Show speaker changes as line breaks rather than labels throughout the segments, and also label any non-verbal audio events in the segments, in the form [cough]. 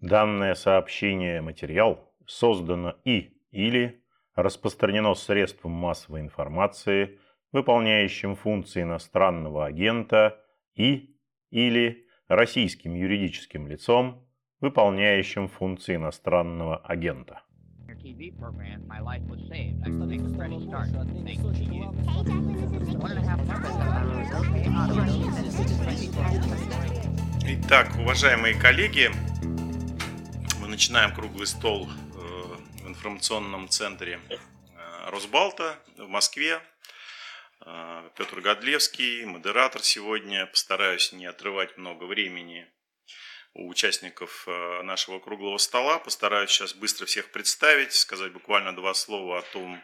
Данное сообщение материал создано и или распространено средством массовой информации, выполняющим функции иностранного агента и или российским юридическим лицом, выполняющим функции иностранного агента. Итак, уважаемые коллеги, начинаем круглый стол э, в информационном центре э, Росбалта в Москве. Э, Петр Годлевский, модератор сегодня. Постараюсь не отрывать много времени у участников нашего круглого стола. Постараюсь сейчас быстро всех представить, сказать буквально два слова о том,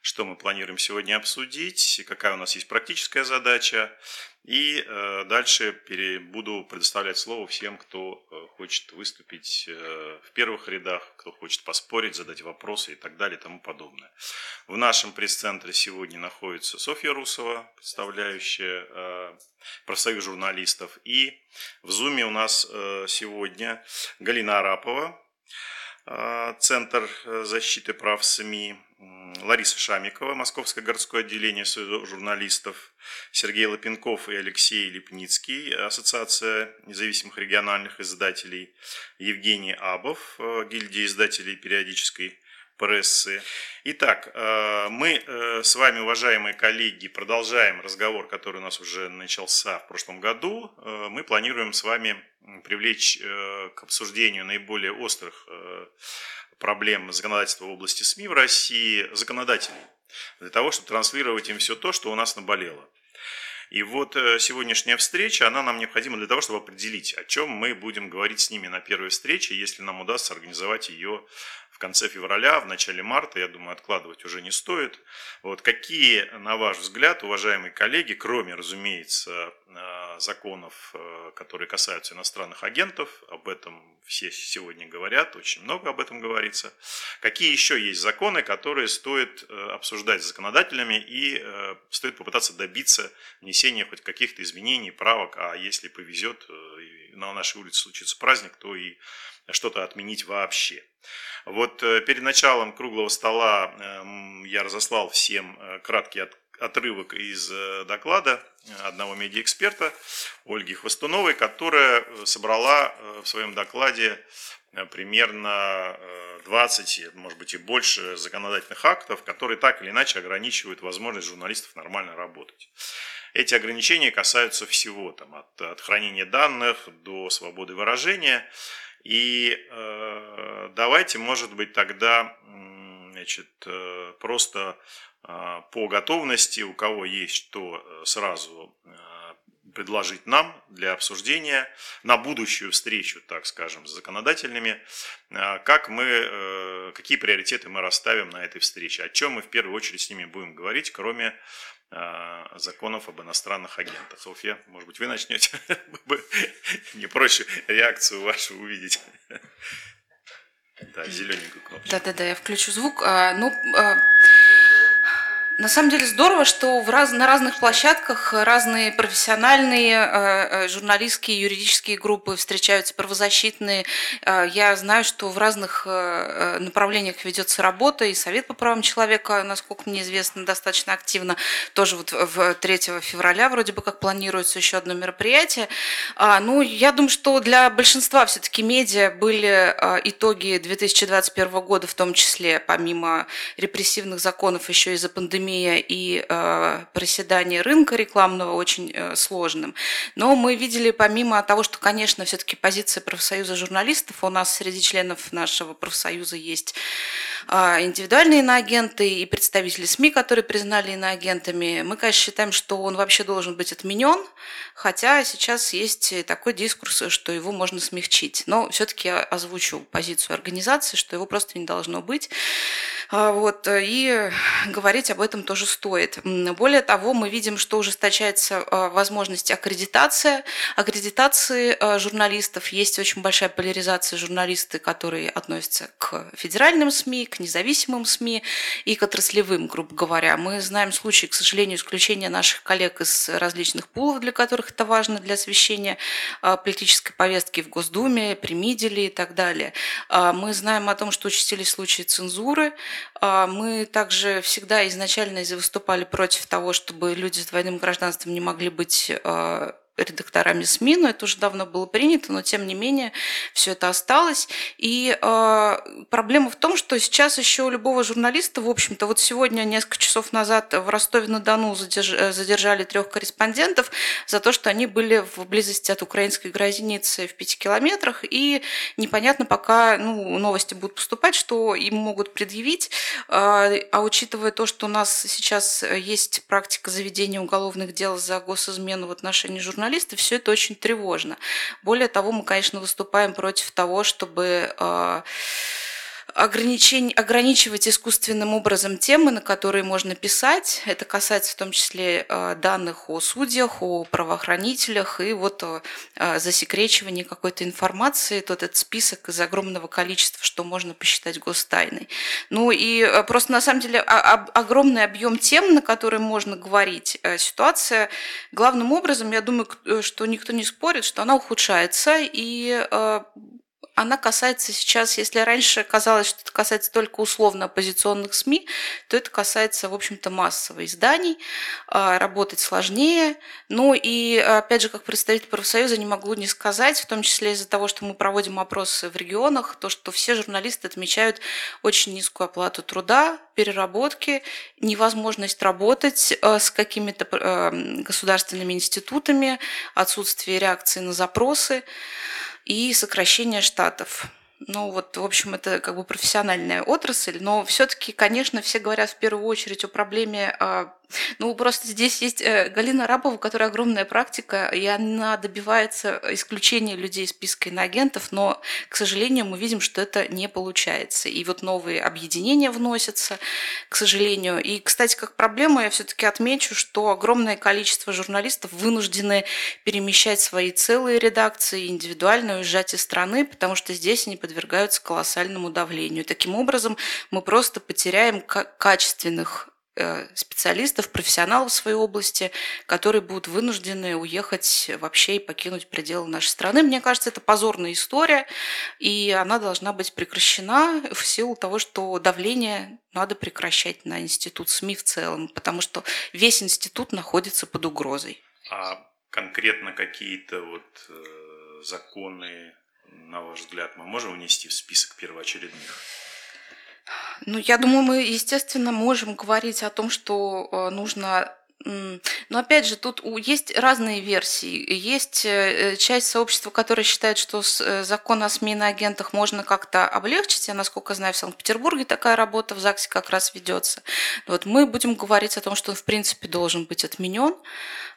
что мы планируем сегодня обсудить, какая у нас есть практическая задача. И э, дальше буду предоставлять слово всем, кто э, хочет выступить в первых рядах, кто хочет поспорить, задать вопросы и так далее и тому подобное. В нашем пресс-центре сегодня находится Софья Русова, представляющая профсоюз журналистов. И в Зуме у нас э, сегодня Галина Арапова, э, Центр э, защиты прав СМИ, Лариса Шамикова, Московское городское отделение Союза журналистов, Сергей Лапенков и Алексей Липницкий, Ассоциация независимых региональных издателей, Евгений Абов, гильдия издателей периодической прессы. Итак, э, мы э, с вами, уважаемые коллеги, продолжаем разговор, который у нас уже начался в прошлом году. Э, мы планируем с вами привлечь к обсуждению наиболее острых проблем законодательства в области СМИ в России законодателей, для того, чтобы транслировать им все то, что у нас наболело. И вот сегодняшняя встреча, она нам необходима для того, чтобы определить, о чем мы будем говорить с ними на первой встрече, если нам удастся организовать ее конце февраля, в начале марта, я думаю, откладывать уже не стоит. Вот какие, на ваш взгляд, уважаемые коллеги, кроме, разумеется, э, законов, э, которые касаются иностранных агентов, об этом все сегодня говорят, очень много об этом говорится, какие еще есть законы, которые стоит э, обсуждать с законодателями и стоит попытаться добиться внесения хоть каких-то изменений, правок, а если повезет, на нашей улице случится праздник, то и что-то отменить вообще. Вот э, перед началом круглого стола эм, я разослал всем э, краткий отрывок из э, доклада одного медиаэксперта Ольги Хвостуновой, которая собрала в своем докладе примерно 20, может быть и больше законодательных актов, которые так или иначе ограничивают возможность журналистов нормально работать. Эти ограничения касаются всего, там, от, от хранения данных до свободы выражения. И э, давайте, может быть, тогда значит, э, просто э, по готовности, у кого есть что э, сразу э, предложить нам для обсуждения на будущую встречу, так скажем, с законодательными, э, как мы, какие приоритеты мы расставим на этой встрече, о чем мы в первую очередь с ними будем говорить, кроме законов об иностранных агентах. Софья, может быть, вы начнете? [laughs] Не проще реакцию вашу увидеть. [laughs]
Да, зелененькую кнопку. Да-да-да, я включу звук. А, ну, а, на самом деле здорово, что в раз, на разных площадках разные профессиональные э, э, журналистские, юридические группы встречаются, правозащитные. Э, я знаю, что в разных э, направлениях ведется работа, и Совет по правам человека, насколько мне известно, достаточно активно. Тоже вот в 3 февраля вроде бы как планируется еще одно мероприятие. А, ну, я думаю, что для большинства все-таки медиа были итоги 2021 года, в том числе, помимо репрессивных законов, еще из-за пандемии пандемия и э, проседание рынка рекламного очень э, сложным. Но мы видели, помимо того, что, конечно, все-таки позиция профсоюза журналистов, у нас среди членов нашего профсоюза есть индивидуальные иноагенты и представители СМИ, которые признали иноагентами. Мы, конечно, считаем, что он вообще должен быть отменен, хотя сейчас есть такой дискурс, что его можно смягчить. Но все-таки озвучу позицию организации, что его просто не должно быть. А, вот, и говорить об этом тоже стоит. Более того, мы видим, что ужесточается а, возможность аккредитации. Аккредитации а, журналистов. Есть очень большая поляризация журналисты, которые относятся к федеральным СМИ, к независимым СМИ и к отраслевым, грубо говоря. Мы знаем случаи, к сожалению, исключения наших коллег из различных пулов, для которых это важно для освещения политической повестки в Госдуме, при МИДеле и так далее. Мы знаем о том, что участились случаи цензуры, а, мы также всегда изначально выступали против того, чтобы люди с двойным гражданством не могли быть а, редакторами СМИ, но это уже давно было принято, но тем не менее все это осталось. И э, проблема в том, что сейчас еще у любого журналиста, в общем-то, вот сегодня, несколько часов назад в Ростове-на-Дону задерж... задержали трех корреспондентов за то, что они были в близости от украинской границы в пяти километрах, и непонятно пока, ну, новости будут поступать, что им могут предъявить, э, а учитывая то, что у нас сейчас есть практика заведения уголовных дел за госизмену в отношении журналистов, журналисты, все это очень тревожно. Более того, мы, конечно, выступаем против того, чтобы а, ограничень, ограничивать искусственным образом темы, на которые можно писать. Это касается в том числе э, данных о судьях, о правоохранителях и вот э, засекречивания какой-то информации, тот этот список из огромного количества, что можно посчитать гостайной. Ну и э, просто на самом деле огромный объем тем, на которые можно говорить. Ситуация главным образом, я думаю, что никто не спорит, что она ухудшается, и она касается сейчас, если раньше казалось, что это касается только условно оппозиционных СМИ, то это касается, в общем-то, массовых изданий, а, работать сложнее. Ну и, опять же, как представитель профсоюза не могу не сказать, в том числе из-за того, что мы проводим опросы в регионах, то, что все журналисты отмечают очень низкую оплату труда, переработки, невозможность работать а, с какими-то а, государственными институтами, отсутствие реакции на запросы и сокращение штатов. Ну вот, в общем, это как бы профессиональная отрасль, но все-таки, конечно, все говорят в первую очередь о проблеме а, ну, просто здесь есть э, Галина Рабова, у которой огромная практика, и она добивается исключения людей из списка иноагентов, но, к сожалению, мы видим, что это не получается. И вот новые объединения вносятся, к сожалению. И, кстати, как проблема я все-таки отмечу, что огромное количество журналистов вынуждены перемещать свои целые редакции, индивидуально уезжать из страны, потому что здесь они подвергаются колоссальному давлению. Таким образом, мы просто потеряем качественных специалистов, профессионалов в своей области, которые будут вынуждены уехать вообще и покинуть пределы нашей страны. Мне кажется, это позорная история, и она должна быть прекращена [laughs] в силу того, что давление надо прекращать на институт СМИ в целом, потому что весь институт находится под угрозой.
А конкретно какие-то вот э, законы, на ваш взгляд, мы можем внести в список первоочередных?
Ну, я думаю, мы, естественно, можем говорить о том, что э, нужно но опять же, тут есть разные версии. Есть э, часть сообщества, которая считает, что э, закон о СМИ на агентах можно как-то облегчить. Я, насколько знаю, в Санкт-Петербурге такая работа в ЗАГСе как раз ведется. Вот мы будем говорить о том, что он, в принципе, должен быть отменен.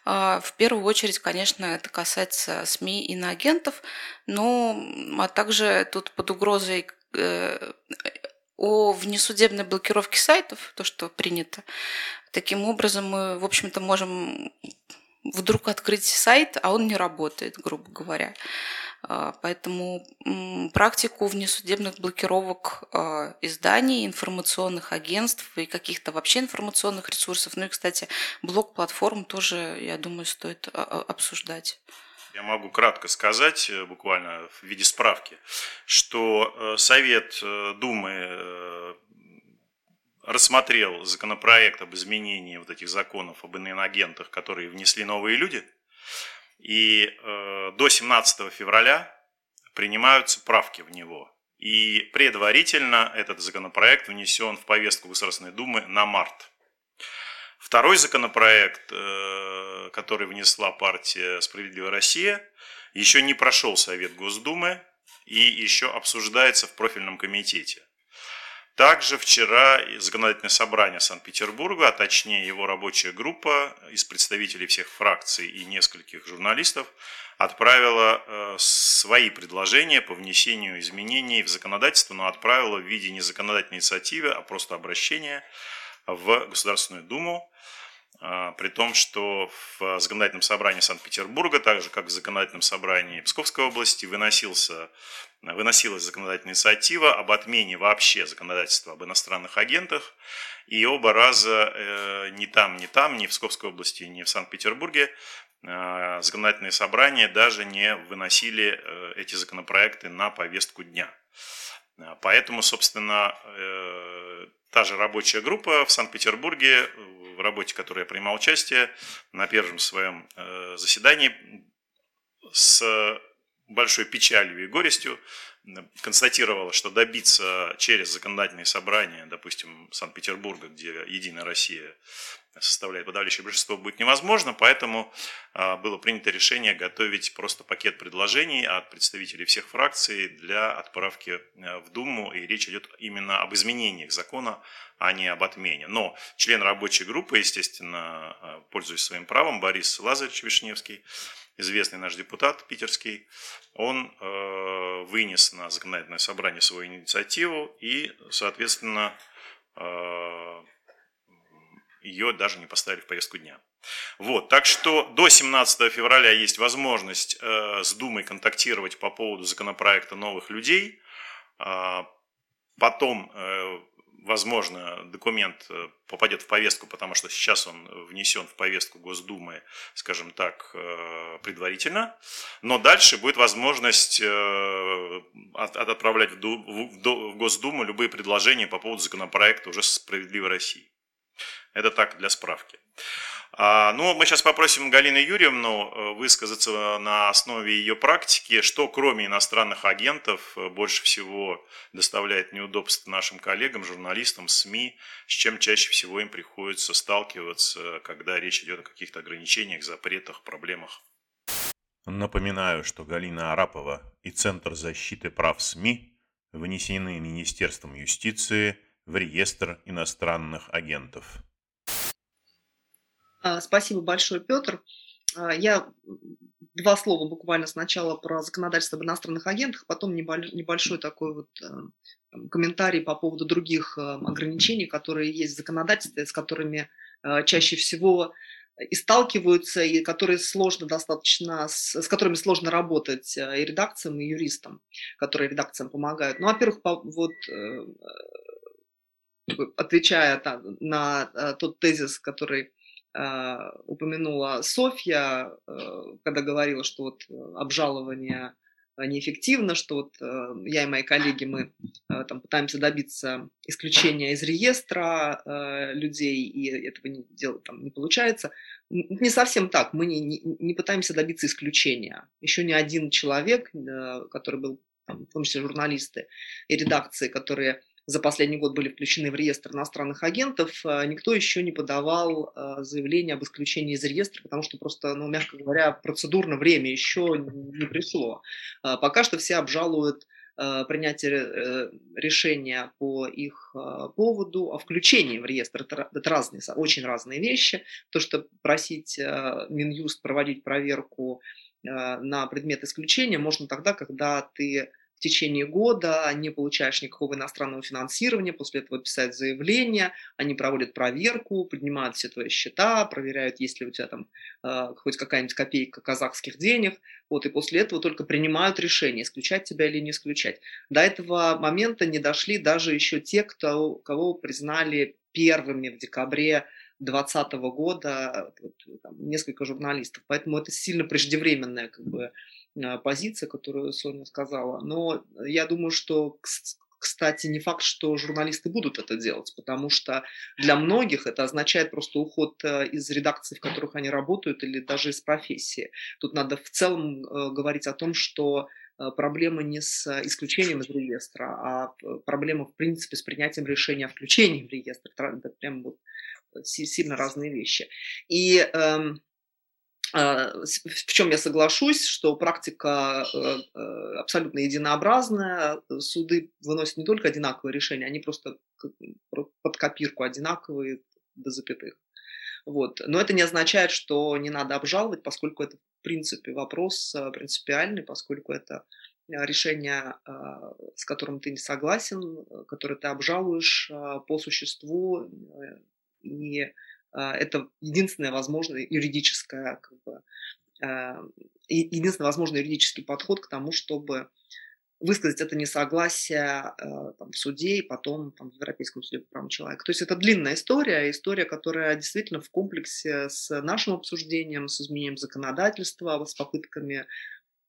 А, в первую очередь, конечно, это касается СМИ и на агентов, но а также тут под угрозой о внесудебной блокировке сайтов, то, что принято. Таким образом, мы, в общем-то, можем вдруг открыть сайт, а он не работает, грубо говоря. А, поэтому практику внесудебных блокировок а, изданий, информационных агентств и каких-то вообще информационных ресурсов, ну и, кстати, блок-платформ тоже, я думаю, стоит а, обсуждать.
Я могу кратко сказать, э, буквально в виде справки, что э, Совет э, Думы рассмотрел законопроект об изменении вот этих законов об иноагентах, которые внесли новые люди, и до 17 февраля принимаются правки в него. И предварительно этот законопроект внесен в повестку Государственной Думы на март. Второй законопроект, э, который внесла партия «Справедливая Россия», еще не прошел Совет Госдумы и еще обсуждается в профильном комитете. Также вчера законодательное собрание Санкт-Петербурга, а точнее его рабочая группа из представителей всех фракций и нескольких журналистов отправила э, свои предложения по внесению изменений в законодательство, но отправила в виде не законодательной инициативы, а просто обращения в Государственную Думу, э, при том, что в законодательном собрании Санкт-Петербурга, так же как в законодательном собрании Псковской области, выносился, выносилась законодательная инициатива об отмене вообще законодательства об иностранных агентах, и оба раза э, ни там, ни там, ни в Псковской области, ни в Санкт-Петербурге Э, законодательные собрания даже не выносили э, эти законопроекты на повестку дня. Э, поэтому, собственно, та же рабочая группа в Санкт-Петербурге, в работе которой я принимал участие, на первом своем заседании с большой печалью и горестью констатировала, что добиться через законодательные собрания, допустим, Санкт-Петербурга, где Единая Россия составляет подавляющее большинство, будет невозможно, поэтому а, было принято решение готовить просто пакет предложений от представителей всех фракций для отправки э, в Думу, и речь идет именно об изменениях закона, а не об отмене. Но член рабочей группы, естественно, э, пользуясь своим правом, Борис Лазаревич Вишневский, известный наш депутат питерский, он э, вынес на законодательное собрание свою инициативу и, соответственно, ее даже не поставили в повестку дня. Вот, так что до 17 февраля есть возможность э, с Думой контактировать по поводу законопроекта новых людей. Э, потом, э, возможно, документ э, попадет в повестку, потому что сейчас он внесен в повестку Госдумы, скажем так, э, предварительно. Но дальше будет возможность э, от, отправлять в, Ду, в, в Госдуму любые предложения по поводу законопроекта уже «Справедливой России». Это так, для справки. А, ну, мы сейчас попросим Галину Юрьевну э, высказаться на основе ее практики, что кроме иностранных агентов э, больше всего доставляет неудобств нашим коллегам, журналистам, СМИ, с чем чаще всего им приходится сталкиваться, когда речь идет о каких-то ограничениях, запретах, проблемах.
Напоминаю, что Галина Арапова и Центр защиты прав СМИ внесены Министерством юстиции в реестр иностранных агентов.
А, спасибо большое, Петр. А, я два слова буквально сначала про законодательство об иностранных агентах, потом небольшой такой вот э, комментарий по поводу других э, ограничений, которые есть в законодательстве, с которыми э, чаще всего и сталкиваются, и которые сложно достаточно, с, которыми сложно работать и редакциям, и юристам, которые редакциям помогают. Ну, во-первых, вот отвечая на тот тезис, который упомянула Софья, э, когда говорила, что вот э, обжалование э, неэффективно, что вот я и мои коллеги, мы там пытаемся добиться исключения из реестра людей, и этого не, делать там не получается. Не совсем так, мы не, не, не пытаемся добиться исключения. Еще ни один человек, который был, там, в том числе журналисты и редакции, которые за последний год были включены в реестр иностранных агентов, а, никто еще не подавал а, заявление об исключении из реестра, потому что просто, ну, мягко говоря, процедурно время еще не пришло. А, пока что все обжалуют принятие э, решения по их поводу о включении в реестр. Это, разные, очень разные вещи. То, что просить Минюст проводить проверку на предмет исключения можно тогда, когда ты в течение года, не получаешь никакого иностранного финансирования, после этого писать заявление, они проводят проверку, поднимают все твои счета, проверяют, есть ли у тебя там э, хоть какая-нибудь копейка казахских денег, вот, и после этого только принимают решение, исключать тебя или не исключать. До этого момента не дошли даже еще те, кто, кого признали первыми в декабре 2020 года, вот, там, несколько журналистов. Поэтому это сильно преждевременная как бы, позиция, которую Соня сказала. Но я думаю, что, кстати, не факт, что журналисты будут это делать, потому что для многих это означает просто уход э, из редакций, в которых они работают, или даже из профессии. Тут надо в целом э, говорить о том, что э, проблема не с исключением из реестра, а проблема, в принципе, с принятием решения о включении в реестр. Это прям вот сильно разные вещи. И эм, а, в чем я соглашусь, что практика э, э, абсолютно единообразная, суды выносят не только одинаковые решения, они просто под копирку одинаковые до запятых. Вот. Но это не означает, что не надо обжаловать, поскольку это, в принципе, вопрос э, принципиальный, поскольку это решение, э, с которым ты не согласен, которое ты обжалуешь по существу, и это единственная возможная юридическая, как бы, единственный возможный юридический подход к тому, чтобы высказать это несогласие э, там, в суде и потом там, в Европейском суде по правам человека. То есть это длинная история, история, которая действительно в комплексе с нашим обсуждением, с изменением законодательства, с попытками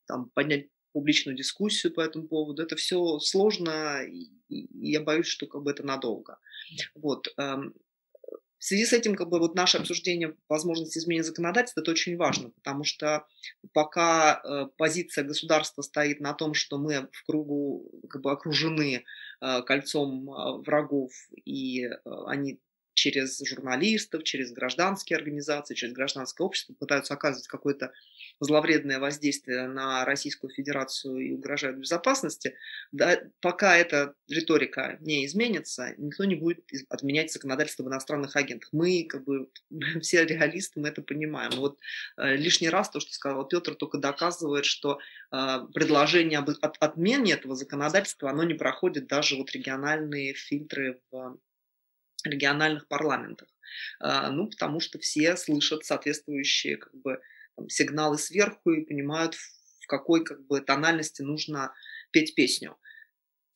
там, поднять публичную дискуссию по этому поводу. Это все сложно, и, и я боюсь, что как бы это надолго. Вот. В связи с этим, как бы, вот наше обсуждение возможности изменения законодательства, это очень важно, потому что пока э, позиция государства стоит на том, что мы в кругу как бы, окружены э, кольцом э, врагов, и они через журналистов, через гражданские организации, через гражданское общество пытаются оказывать какое-то зловредное воздействие на Российскую Федерацию и угрожают безопасности, да, пока эта риторика не изменится, никто не будет отменять законодательство в иностранных агентах. Мы, как бы, [laughs] все реалисты, мы это понимаем. Вот э, лишний раз то, что сказал Петр, только доказывает, что э, предложение об от, отмене этого законодательства, оно не проходит даже вот региональные фильтры в региональных парламентах. Э, ну, потому что все слышат соответствующие как бы, там, сигналы сверху и понимают, в какой как бы, тональности нужно петь песню.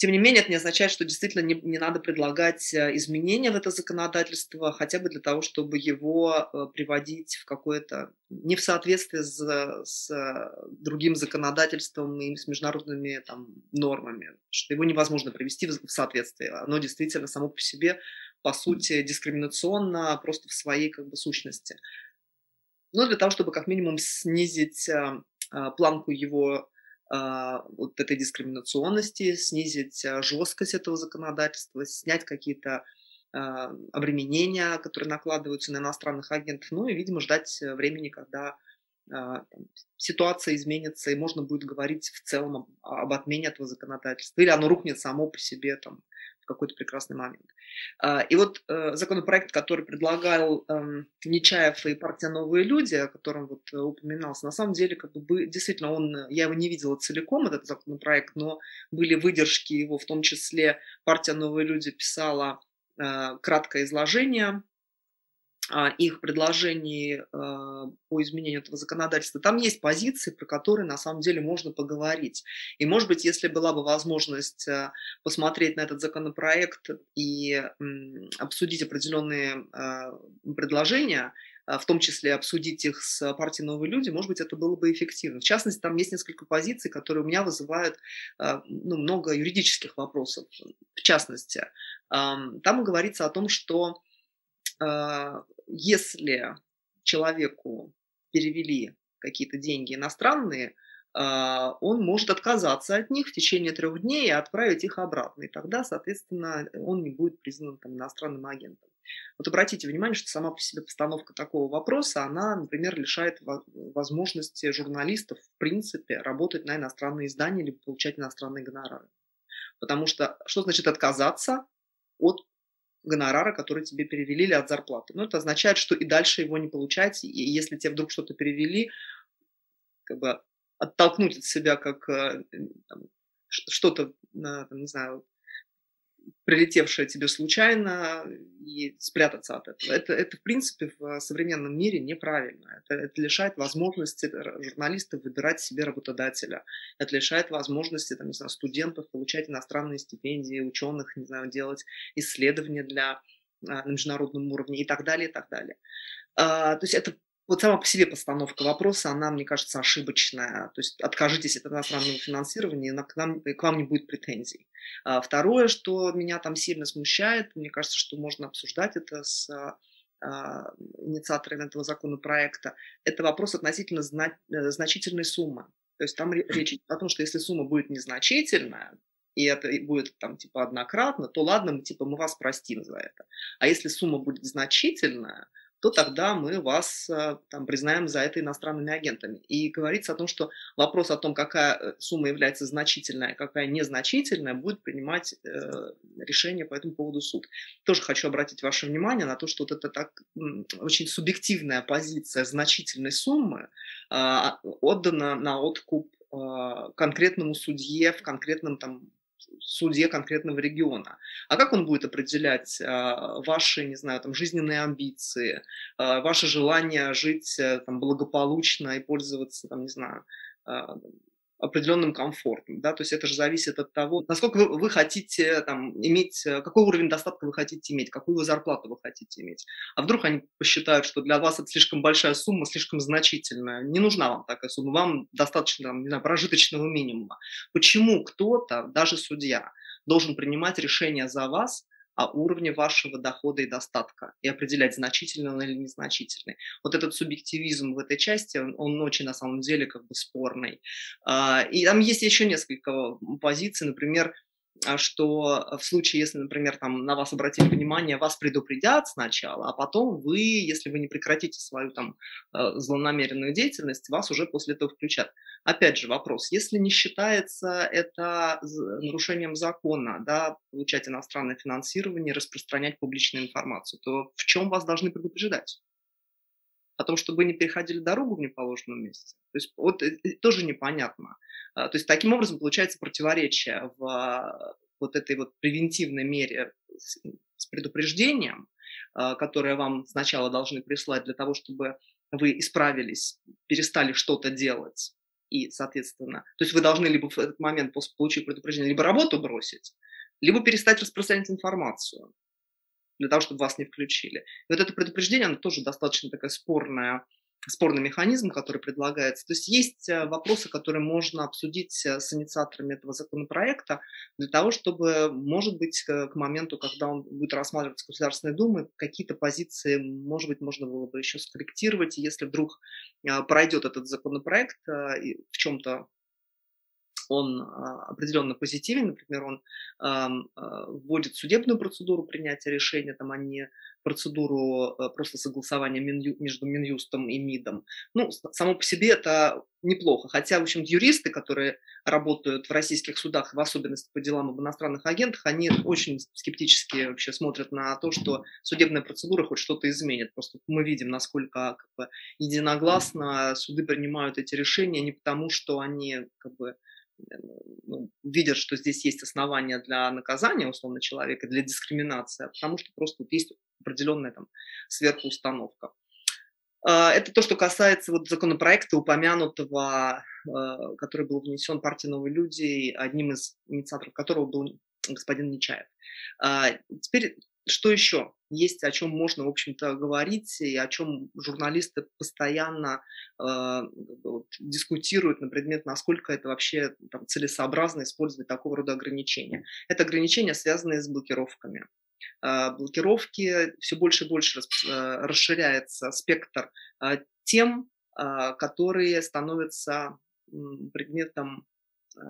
Тем не менее, это не означает, что действительно не, не надо предлагать э, изменения в это законодательство, хотя бы для того, чтобы его э, приводить в какое-то не в соответствие с, с другим законодательством и с международными там, нормами, что его невозможно привести в соответствие. Оно действительно само по себе, по сути, дискриминационно просто в своей как бы, сущности. Но для того, чтобы как минимум снизить а, а, планку его а, вот этой дискриминационности, снизить жесткость этого законодательства, снять какие-то обременения, которые накладываются на иностранных агентов, ну и, видимо, ждать времени, когда ситуация изменится, и можно будет говорить в целом об отмене этого законодательства, или оно рухнет само по себе там, какой-то прекрасный момент. А, и вот э, законопроект, который предлагал эм, Нечаев и партия «Новые люди», о котором вот э, упоминался, на самом деле, как бы, действительно, он, я его не видела целиком, этот законопроект, но были выдержки его, в том числе партия «Новые люди» писала э, краткое изложение а, их предложений а, по изменению этого законодательства, там есть позиции, про которые на самом деле можно поговорить. И, может быть, если была бы возможность а, посмотреть на этот законопроект и обсудить определенные предложения, в том числе обсудить их с партией «Новые люди», может быть, это было бы эффективно. В частности, там есть несколько позиций, которые у меня вызывают ну, много юридических вопросов. В частности, там говорится о том, что если человеку перевели какие-то деньги иностранные, а, он может отказаться от них в течение трех дней и отправить их обратно. И тогда, соответственно, он не будет признан там, иностранным агентом. Вот обратите внимание, что сама по себе постановка такого вопроса, она, например, лишает возможности журналистов, в принципе, работать на иностранные издания или получать иностранные гонорары. Потому что что значит отказаться от гонорара, который тебе перевели от зарплаты. Но это означает, что и дальше его не получать, и если тебе вдруг что-то перевели, как бы оттолкнуть от себя как э, что-то, не знаю, прилетевшее тебе случайно и спрятаться от этого. Это, это в принципе, в современном мире неправильно. Это, это лишает возможности журналистов выбирать себе работодателя. Это лишает возможности там, не знаю, студентов получать иностранные стипендии, ученых, не знаю, делать исследования для, а, на международном уровне и так далее, и так далее. А, то есть это вот сама по себе постановка вопроса, она, мне кажется, ошибочная. То есть откажитесь от иностранного финансирования, к, нам, к вам не будет претензий. А второе, что меня там сильно смущает, мне кажется, что можно обсуждать это с а, инициаторами этого законопроекта, это вопрос относительно зна- э, значительной суммы. То есть там речь идет о том, что если сумма будет незначительная, и это будет там типа однократно, то ладно, мы типа мы вас простим за это. А если сумма будет значительная, то тогда мы вас э, там, признаем за это иностранными агентами. И говорится о том, что вопрос о том, какая э, сумма является значительная, какая незначительная, будет принимать э, решение по этому поводу суд. Тоже хочу обратить ваше внимание на то, что вот это так очень субъективная позиция значительной суммы э, отдана на откуп э, конкретному судье в конкретном там суде конкретного региона. А как он будет определять а, ваши, не знаю, там, жизненные амбиции, а, ваше желание жить э, там, благополучно и пользоваться, там, не знаю, а, определенным комфортом, да, то есть это же зависит от того, насколько вы, вы хотите там иметь, э, какой уровень достатка вы хотите иметь, какую вы зарплату вы хотите иметь. А вдруг они посчитают, что для вас это слишком большая сумма, слишком значительная, не нужна вам такая сумма, вам достаточно, там, не знаю, прожиточного минимума. Почему кто-то, даже судья, должен принимать решение за вас, о уровне вашего дохода и достатка и определять, значительный он или незначительный. Вот этот субъективизм в этой части, он, он очень на самом деле как бы спорный. А, и там есть еще несколько позиций, например, что в случае, если, например, там на вас обратили внимание, вас предупредят сначала, а потом вы, если вы не прекратите свою там э, злонамеренную деятельность, вас уже после этого включат. Опять же вопрос, если не считается это нарушением закона, да, получать иностранное финансирование, распространять публичную информацию, то в чем вас должны предупреждать? О том, чтобы не переходили дорогу в неположенном месте. То есть вот э, э, тоже непонятно. А, то есть таким образом получается противоречие в а, вот этой вот превентивной мере с предупреждением, а, которое вам сначала должны прислать для того, чтобы вы исправились, перестали что-то делать, и, соответственно, то есть вы должны либо в этот момент после получения предупреждения либо работу бросить, либо перестать распространять информацию для того, чтобы вас не включили. И вот это предупреждение, оно тоже достаточно такая спорная, спорный механизм, который предлагается. То есть есть э, вопросы, которые можно обсудить э, с инициаторами этого законопроекта для того, чтобы, может быть, к моменту, когда он будет рассматриваться Государственной Думой, какие-то позиции, может быть, можно было бы еще скорректировать. И если вдруг э, пройдет этот законопроект в чем-то он а, определенно позитивен, например, он а, вводит судебную процедуру принятия решения, там, а не процедуру а, просто согласования между Минюстом и МИДом. Ну, само по себе это неплохо. Хотя, в общем, юристы, которые работают в российских судах, в особенности по делам об иностранных агентах, они очень скептически вообще смотрят на то, что судебная процедура хоть что-то изменит. Просто мы видим, насколько как бы, единогласно суды принимают эти решения не потому, что они как бы ну, видят, что здесь есть основания для наказания, условно, человека, для дискриминации, а потому что просто вот есть определенная там сверхустановка. А, это то, что касается вот законопроекта, упомянутого, а, который был внесен партией «Новые люди», одним из инициаторов которого был господин Нечаев. Теперь что еще? Есть о чем можно, в общем-то, говорить, и о чем журналисты постоянно э, дискутируют на предмет, насколько это вообще там, целесообразно использовать такого рода ограничения. Это ограничения, связанные с блокировками. Э, блокировки все больше и больше э, расширяется спектр тем, которые становятся предметом а,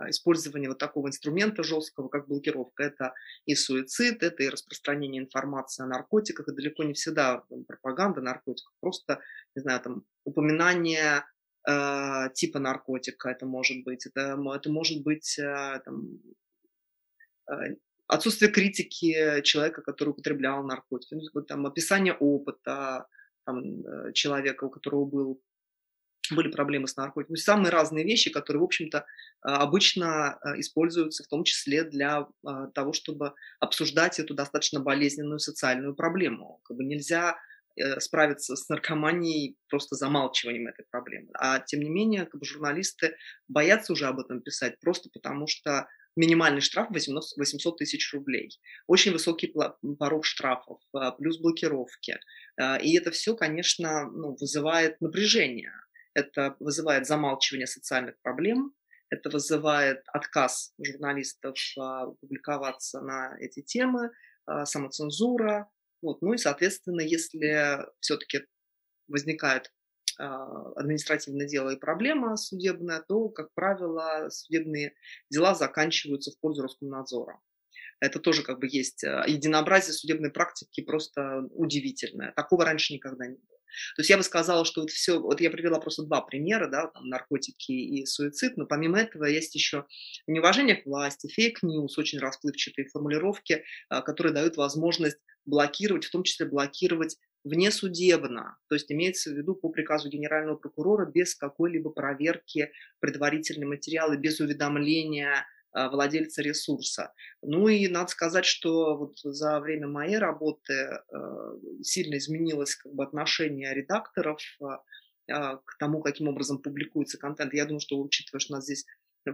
использование вот такого инструмента жесткого, как блокировка. Это и суицид, это и распространение информации о наркотиках, и далеко не всегда пропаганда наркотиков, просто, не знаю, там, упоминание э, типа наркотика это может быть, это, это может быть э, там, э, отсутствие критики человека, который употреблял наркотики, ну, там, описание опыта там, э, человека, у которого был были проблемы с наркотиками. Самые разные вещи, которые, в общем-то, а, обычно а, используются в том числе для а, того, чтобы обсуждать эту достаточно болезненную социальную проблему. Как бы нельзя э, справиться с наркоманией просто замалчиванием этой проблемы. А тем не менее, как бы журналисты боятся уже об этом писать просто потому, что минимальный штраф 800 тысяч рублей. Очень высокий порог штрафов, плюс блокировки. И это все, конечно, ну, вызывает напряжение это вызывает замалчивание социальных проблем, это вызывает отказ журналистов а, публиковаться на эти темы, а, самоцензура. Вот. Ну и, соответственно, если все-таки возникает а, административное дело и проблема судебная, то, как правило, судебные дела заканчиваются в пользу Роскомнадзора. Это тоже как бы есть единообразие судебной практики просто удивительное. Такого раньше никогда не было. То есть я бы сказала, что вот все, вот я привела просто два примера, да, там наркотики и суицид, но помимо этого есть еще неуважение к власти, fake news, очень расплывчатые формулировки, а, которые дают возможность блокировать, в том числе блокировать внесудебно, то есть имеется в виду по приказу генерального прокурора без какой-либо проверки предварительные материалы, без уведомления владельца ресурса. Ну и надо сказать, что вот за время моей работы а, сильно изменилось как бы отношение редакторов а, к тому, каким образом публикуется контент. Я думаю, что учитывая, что у нас здесь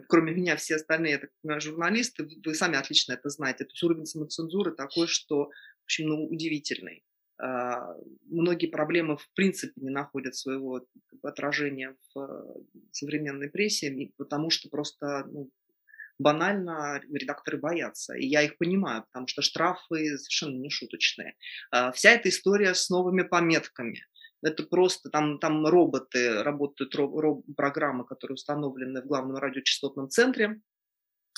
кроме меня все остальные, я так понимаю, журналисты, вы сами отлично это знаете. То есть уровень самоцензуры такой, что, в общем, ну, удивительный. Многие проблемы в принципе не находят своего отражения в современной прессе, потому что просто ну, банально редакторы боятся. И я их понимаю, потому что штрафы совершенно не шуточные. А, вся эта история с новыми пометками. Это просто, там, там роботы, работают роб, роб, программы, которые установлены в главном радиочастотном центре,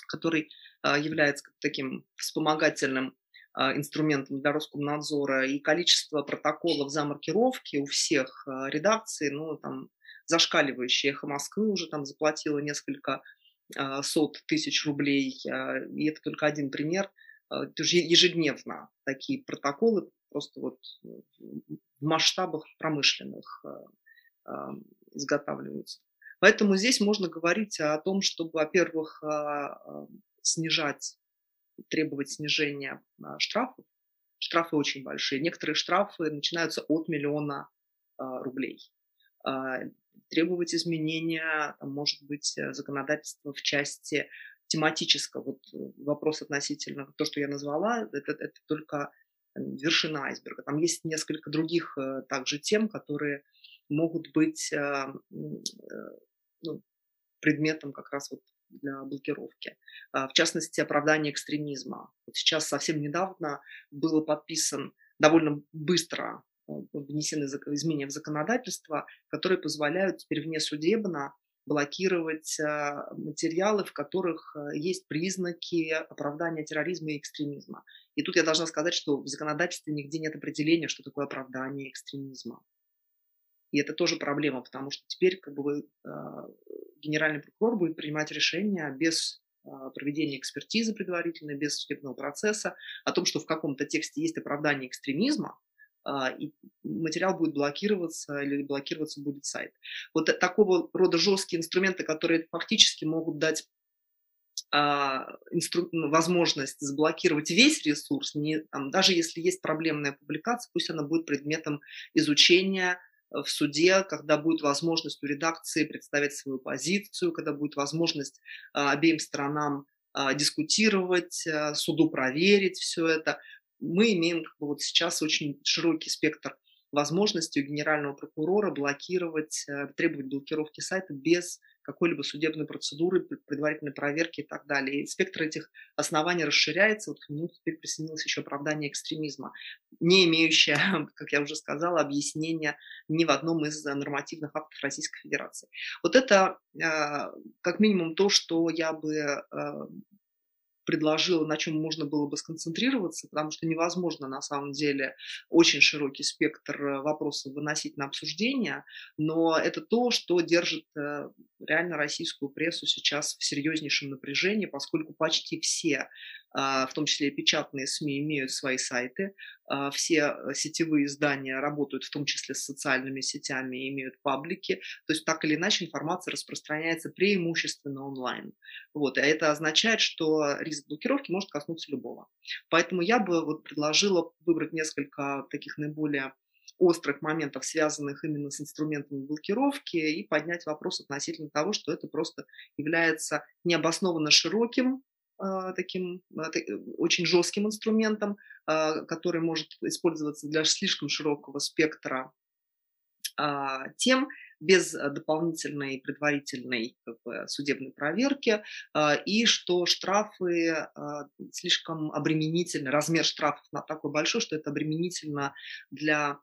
который а, является таким вспомогательным а, инструментом для Роскомнадзора, и количество протоколов за маркировки у всех редакций, ну, там, зашкаливающее. Эхо Москвы уже там заплатило несколько сот тысяч рублей, а, и это только один пример, а, ежедневно такие протоколы просто вот в масштабах промышленных изготавливаются. Поэтому здесь можно говорить о том, чтобы, во-первых, снижать, требовать снижения штрафов. Штрафы очень большие. Некоторые штрафы начинаются от миллиона рублей требовать изменения, может быть, э, законодательства в части тематического. Вот э, вопрос относительно то, что я назвала, это, это только вершина айсберга. Там есть несколько других э, также тем, которые могут быть ну, предметом как раз вот для блокировки. А, в частности, оправдание экстремизма. Вот сейчас совсем недавно было подписан довольно быстро внесены изменения в законодательство, которые позволяют теперь внесудебно блокировать а, материалы, в которых а, есть признаки оправдания терроризма и экстремизма. И тут я должна сказать, что в законодательстве нигде нет определения, что такое оправдание экстремизма. И это тоже проблема, потому что теперь как бы, генеральный прокурор будет принимать решения без проведения экспертизы предварительной, без судебного процесса, о том, что в каком-то тексте есть оправдание экстремизма, и материал будет блокироваться или блокироваться будет сайт. Вот такого рода жесткие инструменты, которые фактически могут дать а, возможность заблокировать весь ресурс, не, там, даже если есть проблемная публикация, пусть она будет предметом изучения э, в суде, когда будет возможность у редакции представить свою позицию, когда будет возможность а, обеим сторонам дискутировать, суду проверить все это мы имеем как бы, вот сейчас очень широкий спектр возможностей у генерального прокурора блокировать, э, требовать блокировки сайта без какой-либо судебной процедуры, предварительной проверки и так далее. И спектр этих оснований расширяется. Вот к нему теперь присоединилось еще оправдание экстремизма, не имеющее, [laughs] как я уже сказала, объяснения ни в одном из нормативных актов Российской Федерации. Вот это э, как минимум то, что я бы э, предложила, на чем можно было бы сконцентрироваться, потому что невозможно на самом деле очень широкий спектр э, вопросов выносить на обсуждение, но это то, что держит э, реально российскую прессу сейчас в серьезнейшем напряжении, поскольку почти все в том числе и печатные СМИ, имеют свои сайты. А, все э, сетевые издания работают в том числе с социальными сетями, имеют паблики. То есть так или иначе информация распространяется преимущественно онлайн. Вот. А это означает, что риск блокировки может коснуться любого. Поэтому я бы вот предложила выбрать несколько таких наиболее острых моментов, связанных именно с инструментами блокировки, и поднять вопрос относительно того, что это просто является необоснованно широким а, таким а, э, очень жестким инструментом, а, который может использоваться для слишком широкого спектра тем, без дополнительной предварительной как бы, судебной проверки, и что штрафы слишком обременительны, размер штрафов такой большой, что это обременительно для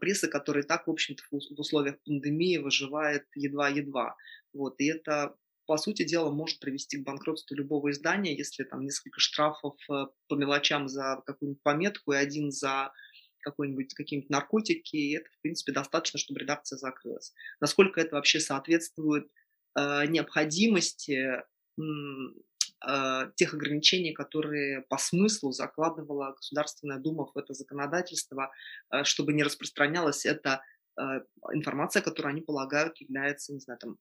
прессы, которая так, в общем-то, в условиях пандемии выживает едва-едва. Вот, и это по сути дела, может привести к банкротству любого издания, если там несколько штрафов э, по мелочам за какую-нибудь пометку и один за какой-нибудь какие-нибудь наркотики, и это, в принципе, достаточно, чтобы редакция закрылась. Насколько это вообще соответствует э, необходимости э, тех ограничений, которые по смыслу закладывала Государственная Дума в это законодательство, э, чтобы не распространялась эта э, информация, которую они полагают является, не знаю, там,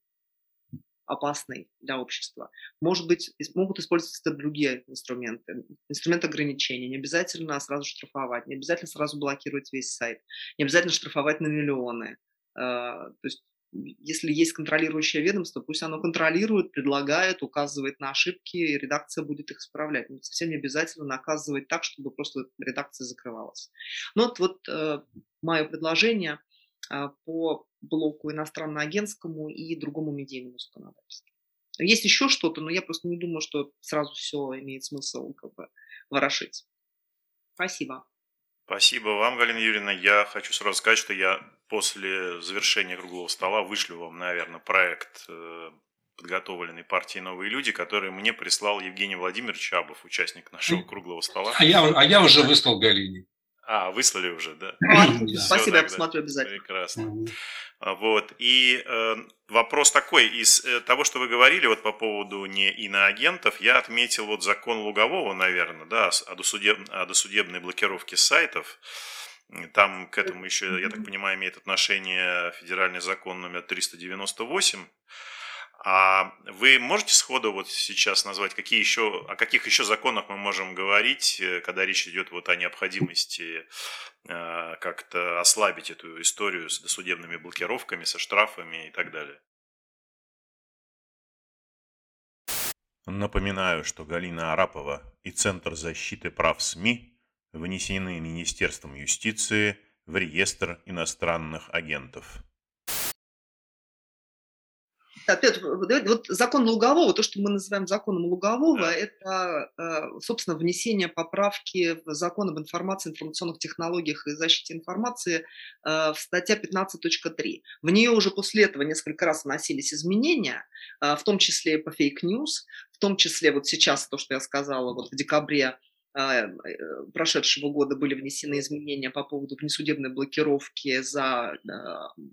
опасной для общества. Может быть, могут использоваться другие инструменты. Инструмент ограничения. Не обязательно сразу штрафовать, не обязательно сразу блокировать весь сайт, не обязательно штрафовать на миллионы. То есть если есть контролирующее ведомство, пусть оно контролирует, предлагает, указывает на ошибки, и редакция будет их исправлять. Но совсем не обязательно наказывать так, чтобы просто редакция закрывалась. Ну вот, вот э, мое предложение э, по блоку иностранно-агентскому и другому медийному законодательству. Есть еще что-то, но я просто не думаю, что сразу все имеет смысл как бы ворошить. Спасибо.
Спасибо вам, Галина Юрьевна. Я хочу сразу сказать, что я после завершения круглого стола вышлю вам, наверное, проект, э, подготовленный партией «Новые люди», который мне прислал Евгений Владимирович Чабов, участник нашего круглого стола.
А я, а я уже выслал Галине.
А, выслали уже, да? [laughs]
Ладно, спасибо, я посмотрю обязательно.
Прекрасно. А, вот. И э, вопрос такой, из э, того, что вы говорили вот по поводу не иноагентов, я отметил вот закон Лугового, наверное, да, о, досудеб, о досудебной блокировке сайтов. Там к этому еще, я так понимаю, имеет отношение федеральный закон номер 398. А вы можете сходу вот сейчас назвать, какие еще, о каких еще законах мы можем говорить, э, когда речь идет вот о необходимости э, как-то ослабить эту историю с досудебными блокировками, со штрафами и так далее?
Напоминаю, что Галина Арапова и Центр защиты прав СМИ внесены Министерством юстиции в реестр иностранных агентов.
Вот закон Лугового, то, что мы называем законом Лугового, да. это, э, собственно, внесение поправки в закон об информации, информационных технологиях и защите информации э, в статья 15.3. В нее уже после этого несколько раз вносились изменения, э, в том числе по fake news, в том числе вот сейчас то, что я сказала, вот в декабре прошедшего года были внесены изменения по поводу внесудебной блокировки за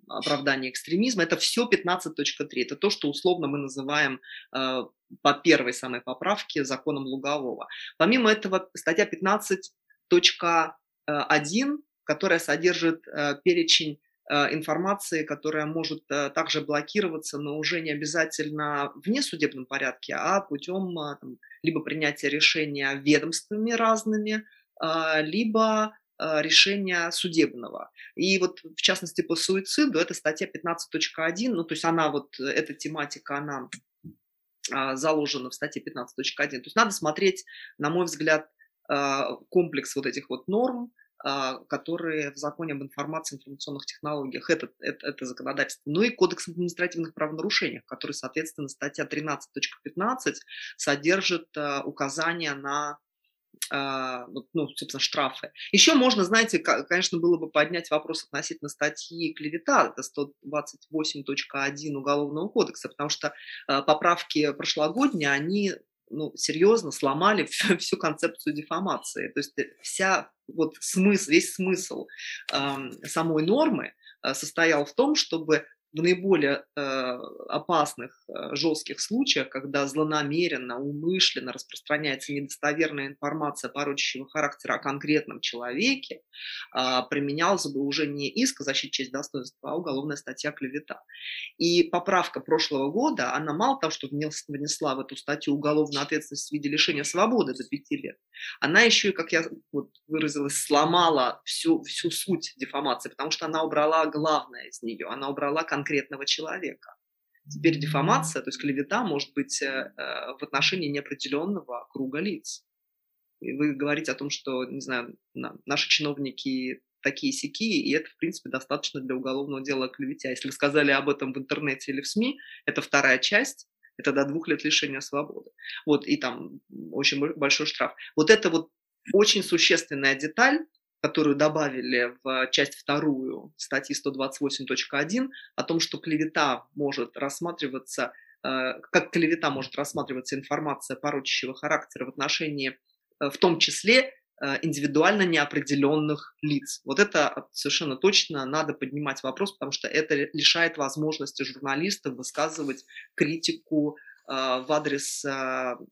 оправдание экстремизма. Это все 15.3. Это то, что условно мы называем по первой самой поправке законом Лугового. Помимо этого, статья 15.1, которая содержит э, перечень Э, информации, которая может э, также блокироваться, но уже не обязательно в несудебном порядке, а путем э, там, либо принятия решения ведомствами разными, либо решения судебного. И вот в частности по суициду это статья 15.1, ну то есть она вот, эта тематика, она заложена в статье 15.1. То есть надо смотреть, на мой взгляд, комплекс вот этих вот норм, а, которые в законе об информации и информационных технологиях, это, это, это законодательство, ну и кодекс административных правонарушений, который, соответственно, статья 13.15 содержит а, указания на а, ну, собственно, штрафы. Еще можно, знаете, конечно, было бы поднять вопрос относительно статьи клевета, это 128.1 Уголовного кодекса, потому что поправки прошлогодние, они ну, серьезно сломали [laughs] всю, всю концепцию дефамации. То есть э, вся вот смысл, весь смысл э, самой нормы э, состоял в том, чтобы в наиболее э, опасных, э, жестких случаях, когда злонамеренно, умышленно распространяется недостоверная информация порочащего характера о конкретном человеке, э, применялся бы уже не иск о защите чести достоинства, а уголовная статья клевета. И поправка прошлого года, она мало того, что внесла в эту статью уголовную ответственность в виде лишения свободы до пяти лет, она еще и, как я вот выразилась, сломала всю, всю суть дефамации, потому что она убрала главное из нее, она убрала конкретного человека. Теперь дефамация, то есть клевета, может быть э, э, в отношении неопределенного круга лиц. И вы говорите о том, что, не знаю, наши чиновники такие сики, и это, в принципе, достаточно для уголовного дела о клевете. А если вы сказали об этом в интернете или в СМИ, это вторая часть, это до двух лет лишения свободы. Вот, и там очень большой штраф. Вот это вот очень существенная деталь, которую добавили в часть вторую статьи 128.1 о том, что клевета может рассматриваться как клевета может рассматриваться информация порочащего характера в отношении, в том числе, индивидуально неопределенных лиц. Вот это совершенно точно надо поднимать вопрос, потому что это лишает возможности журналистов высказывать критику в адрес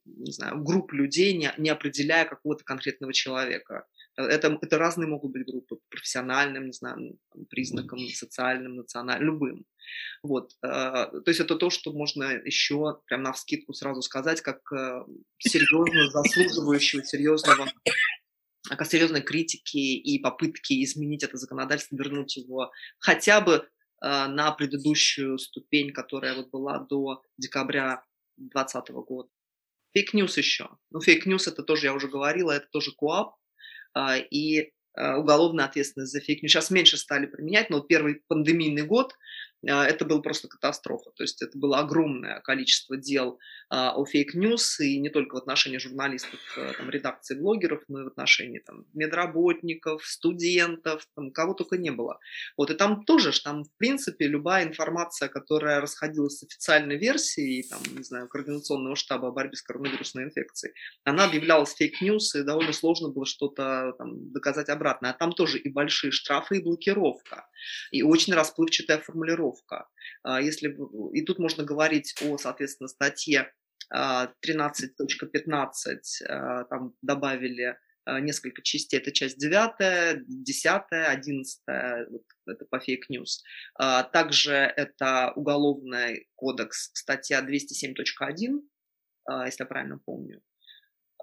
не знаю, групп людей, не определяя какого-то конкретного человека. Это, это разные могут быть группы, профессиональным, не знаю, признакам, социальным, национальным, любым. Вот. Э, то есть это то, что можно еще прям на вскидку сразу сказать, как э, серьезно заслуживающего серьезного как серьезной критики и попытки изменить это законодательство, вернуть его хотя бы э, на предыдущую ступень, которая вот была до декабря 2020 года. Fake news еще. Ну, fake news это тоже, я уже говорила, это тоже КОАП, а, и а, уголовная ответственность за fake news. Сейчас меньше стали применять, но первый пандемийный год а, это было просто катастрофа. То есть это было огромное количество дел а, о fake news, и не только в отношении журналистов, э, там, редакции блогеров, но и в отношении там, медработников, студентов, там, кого только не было. Вот, и там тоже, там, в принципе, любая информация, которая расходилась с официальной версией, там, не знаю, Координационного штаба о борьбе с коронавирусной инфекцией, она объявлялась fake news, и довольно сложно было что-то там, доказать обратно. А там тоже и большие штрафы, и блокировка, и очень расплывчатая формулировка формулировка. А, если, и тут можно говорить о, соответственно, статье 13.15, а, а, там добавили несколько частей. Это часть 9, 10, 11, это по fake news. Также это уголовный кодекс, статья 207.1, если я правильно помню.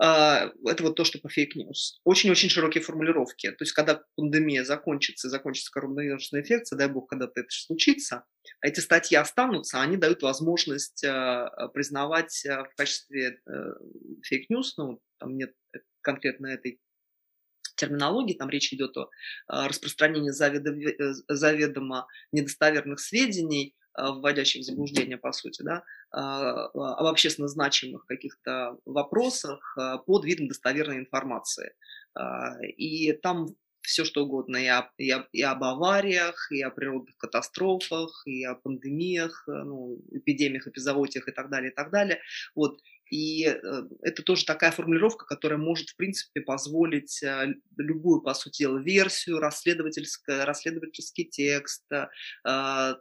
А, это вот то, что по fake news. Очень-очень широкие формулировки. То есть, когда пандемия закончится, закончится коронавирусная инфекция, дай бог, когда-то это случится, эти статьи останутся, они дают возможность а, признавать а, в качестве э, fake news, ну, там нет конкретно этой терминологии, там речь идет о распространении заведомо, заведомо недостоверных сведений, вводящих в заблуждение, по сути, да, а, об общественно значимых каких-то вопросах а, под видом достоверной информации. И там все что угодно, и, о, и, о, и об авариях, и о природных катастрофах, и о пандемиях, э, ну, эпидемиях, эпизоотиях и так далее, и так далее. Вот. И э, это тоже такая формулировка, которая может, в принципе, позволить э, любую, по сути дела, версию, расследовательский текст, там,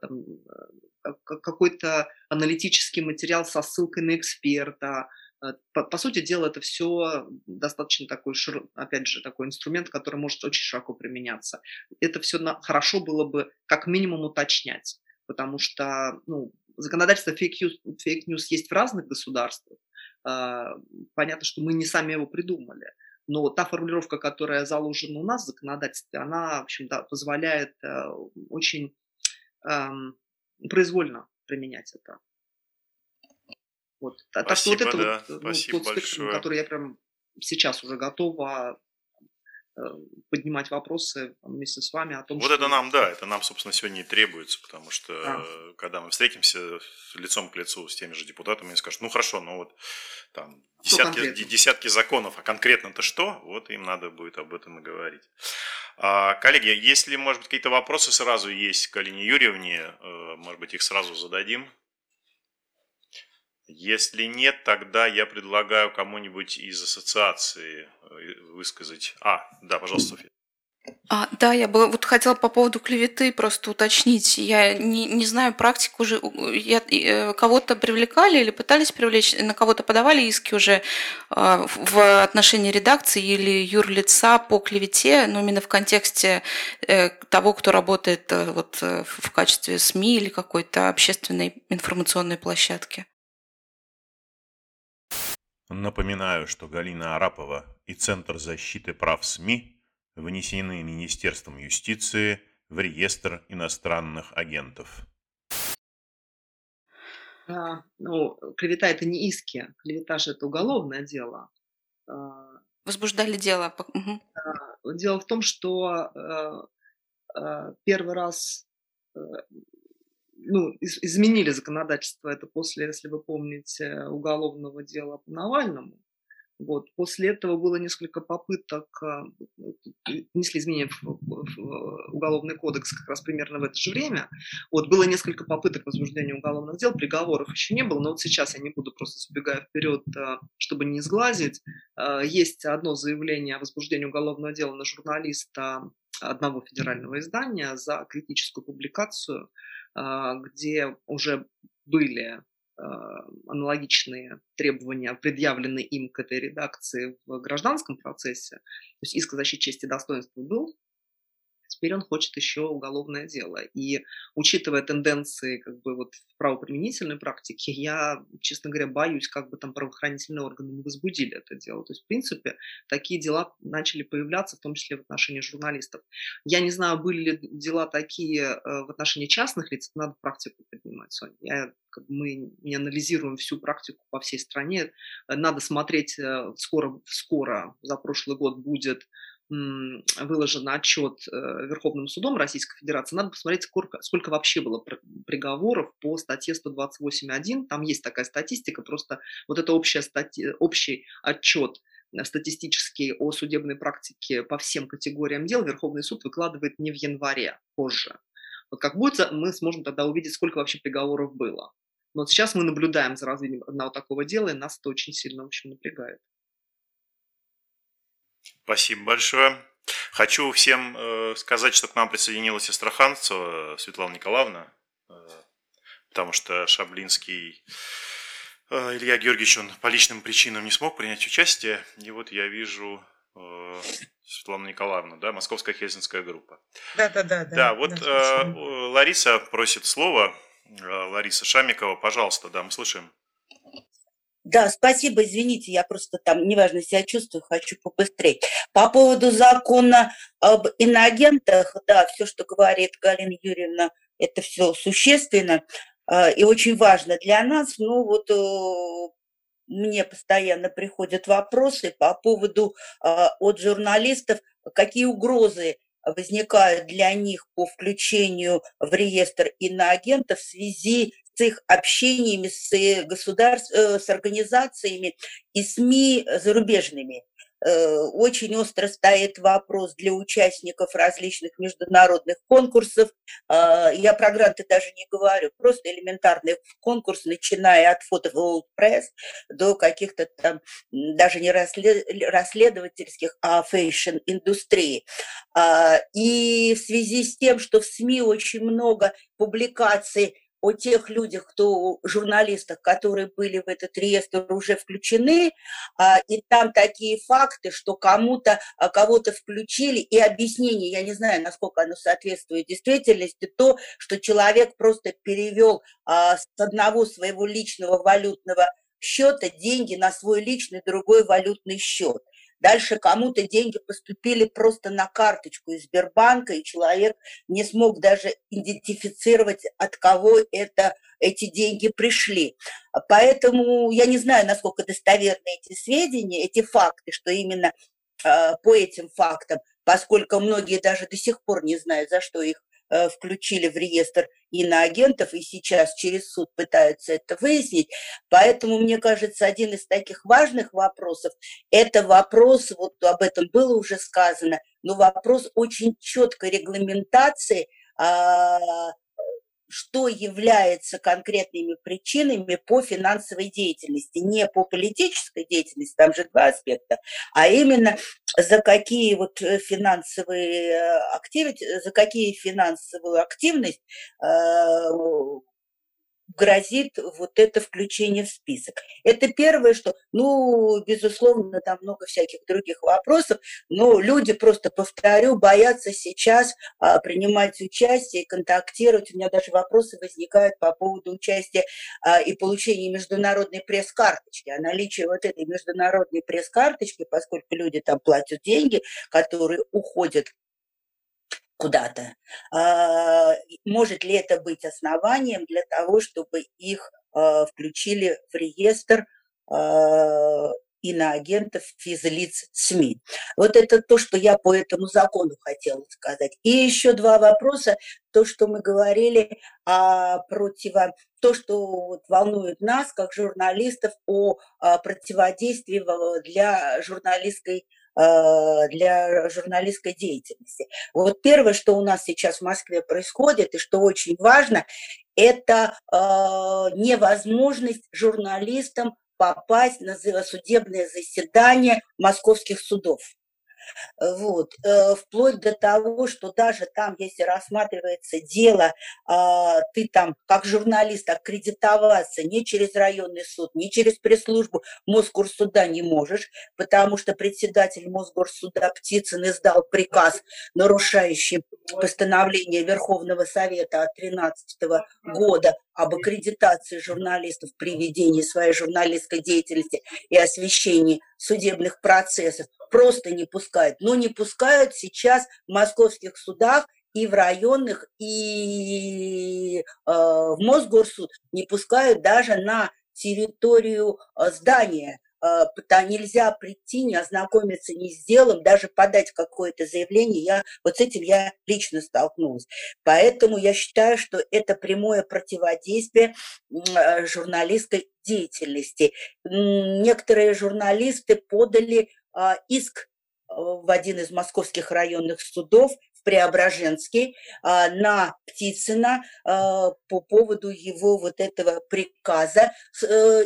какой-то аналитический материал со ссылкой на эксперта. Э, по, по сути дела, это все достаточно такой, опять же, такой инструмент, который может очень широко применяться. Это все на, хорошо было бы как минимум уточнять, потому что ну, законодательство fake news есть в разных государствах. Э, понятно, что мы не сами его придумали. Но та формулировка, которая заложена у нас в законодательстве, она, в общем, да, позволяет э, очень произвольно применять это. Вот.
Спасибо, так что вот это
да.
вот, ну, Спасибо
тот
большое. спектр,
который я прям сейчас уже готова э, поднимать вопросы вместе с вами о том,
вот
что...
это нам, да, это нам, собственно, сегодня и требуется, потому что
Да.
когда мы встретимся лицом к лицу с теми же депутатами, они скажут, ну хорошо, ну вот там
Что
десятки,
конкретно?
десятки законов, а конкретно-то что? Вот им надо будет об этом и говорить. А, коллеги, если, может быть, какие-то вопросы сразу есть к Алине Юрьевне, э, может быть, их сразу зададим. Если нет, тогда я предлагаю кому-нибудь из ассоциации э, высказать. А, да, пожалуйста, Софья.
А, да, я бы вот хотела по поводу клеветы просто уточнить. Я не, не знаю практику уже. Я, э, кого-то привлекали или пытались привлечь, на кого-то подавали иски уже э, в отношении редакции или юрлица по клевете, но именно в контексте э, того, кто работает э, вот э, в качестве СМИ или какой-то общественной информационной площадки.
Напоминаю, что Галина Арапова и Центр защиты прав СМИ внесены Министерством юстиции в реестр иностранных агентов.
А, ну, клевета это не иски, клевета же это уголовное дело. А,
Возбуждали дело. мгм.
Дело в том, что э, э, первый раз э, ну, из- изменили законодательство это после, если вы помните, уголовного дела по Навальному. Вот. После этого было несколько попыток, а, внесли изменения в, в Уголовный кодекс как раз примерно в это же время. Вот. Было несколько попыток возбуждения уголовных дел, приговоров еще не было, но вот сейчас я не буду просто забегая вперед, а, чтобы не сглазить. А, есть одно заявление о возбуждении уголовного дела на журналиста одного федерального издания за критическую публикацию, где уже были а, аналогичные требования предъявлены им к этой редакции в гражданском процессе, то есть иск о защите чести и достоинства был, теперь он хочет еще уголовное дело. И учитывая тенденции как бы вот в правоприменительной практике, я, честно говоря, боюсь, как бы там правоохранительные органы не возбудили это дело. То есть, в принципе, такие дела начали появляться, в том числе в отношении журналистов. Я не знаю, были ли дела такие э, в отношении частных лиц, надо практику поднимать, Соня. Я мы не анализируем всю практику по всей стране. Надо смотреть, э, скоро, скоро за прошлый год будет выложен отчет э, Верховным судом Российской Федерации, надо посмотреть, сколько, сколько вообще было приговоров по статье 128.1. Там есть такая статистика, просто вот это общая статья, общий отчет э, статистический о судебной практике по всем категориям дел Верховный суд выкладывает не в январе, позже. Вот как будет, мы сможем тогда увидеть, сколько вообще приговоров было. Но вот сейчас мы наблюдаем за развитием одного такого дела, и нас это очень сильно, в общем, напрягает.
Спасибо большое. Хочу всем э, сказать, что к нам присоединилась Астраханцева Светлана Николаевна, э, потому что Шаблинский э, Илья Георгиевич, он по личным причинам не смог принять участие. И вот я вижу э, Светлану Николаевну, да, Московская Хельсинская группа.
Да, да, да.
Да, да вот да, э, Лариса просит слова. Э, Лариса Шамикова, пожалуйста, да, мы слышим.
Да, спасибо, извините, я просто там неважно себя чувствую, хочу побыстрее. По поводу закона об иноагентах, да, все, что говорит Галина Юрьевна, это все существенно э, и очень важно для нас. Ну вот э, мне постоянно приходят вопросы по поводу э, от журналистов, какие угрозы возникают для них по включению в реестр иноагентов в связи с их общениями с, э, государств, э, с организациями и СМИ зарубежными. Э, очень остро стоит вопрос для участников различных международных конкурсов. Я про гранты даже не говорю, просто элементарный конкурс, начиная от фото World Press до каких-то там даже не расследовательских, а фэшн-индустрии. И в связи с тем, что в СМИ очень много публикаций о тех людях, кто журналистах, которые были в этот реестр уже включены, а, и там такие факты, что кому-то, а, кого-то включили, и объяснение, я не знаю, насколько оно соответствует действительности, то, что человек просто перевел а, с одного своего личного валютного счета деньги на свой личный другой валютный счет. Дальше кому-то деньги поступили просто на карточку из Сбербанка, и человек не смог даже идентифицировать, от кого это, эти деньги пришли. Поэтому я не знаю, насколько достоверны эти сведения, эти факты, что именно э, по этим фактам, поскольку многие даже до сих пор не знают, за что их включили в реестр иноагентов, и сейчас через суд пытаются это выяснить. Поэтому, мне кажется, один из таких важных вопросов – это вопрос, вот об этом было уже сказано, но вопрос очень четкой регламентации а, что является конкретными причинами по финансовой деятельности, не по политической деятельности, там же два аспекта, а именно за какие вот э, финансовые э, активности, за какие финансовую активность э, грозит вот это включение в список. Это первое, что, ну, безусловно, там много всяких других вопросов, но люди, просто повторю, боятся сейчас а, принимать участие, контактировать. У меня даже вопросы возникают по поводу участия а, и получения международной пресс-карточки. А наличие вот этой международной пресс-карточки, поскольку люди там платят деньги, которые уходят куда-то. А, может ли это быть основанием для того, чтобы их а, включили в реестр а, иноагентов, физлиц СМИ. Вот это то, что я по этому закону хотела сказать. И еще два вопроса. То, что мы говорили о противо то, что вот волнует нас, как журналистов, о а, противодействии для журналистской а, для журналистской деятельности. Вот первое, что у нас сейчас в Москве происходит, и что очень важно, это невозможность журналистам попасть на судебное заседание московских судов. Вот, э, вплоть до того, что даже там, если рассматривается дело, а, ты там как журналист аккредитоваться ни через районный суд, ни через пресс-службу Мосгорсуда не можешь, потому что председатель Мосгорсуда Птицын издал приказ, нарушающий постановление Верховного Совета от 2013 года об аккредитации журналистов при ведении своей журналистской деятельности и освещении судебных процессов просто не пускают. Но не пускают сейчас в московских судах и в районных, и э, в Мосгорсуд не пускают даже на территорию э, здания. Э, нельзя прийти, не ознакомиться ни с делом, даже подать какое-то заявление. Я, вот с этим я лично столкнулась. Поэтому я считаю, что это прямое противодействие э, журналистской деятельности. Некоторые журналисты подали иск э, в один из московских районных судов в Преображенский а, на Птицына а, по поводу его вот этого приказа.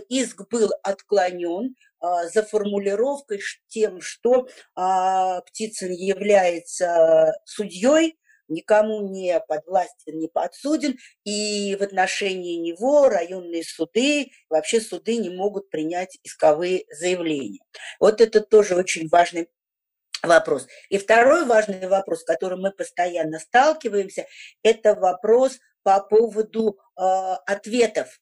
Иск был отклонен за формулировкой тем, что Птицын является судьей, никому не подвластен, не подсуден, и в отношении него районные суды, вообще суды не могут принять исковые заявления. Вот это тоже очень важный вопрос. И второй важный вопрос, с которым мы постоянно сталкиваемся, это вопрос по поводу э, ответов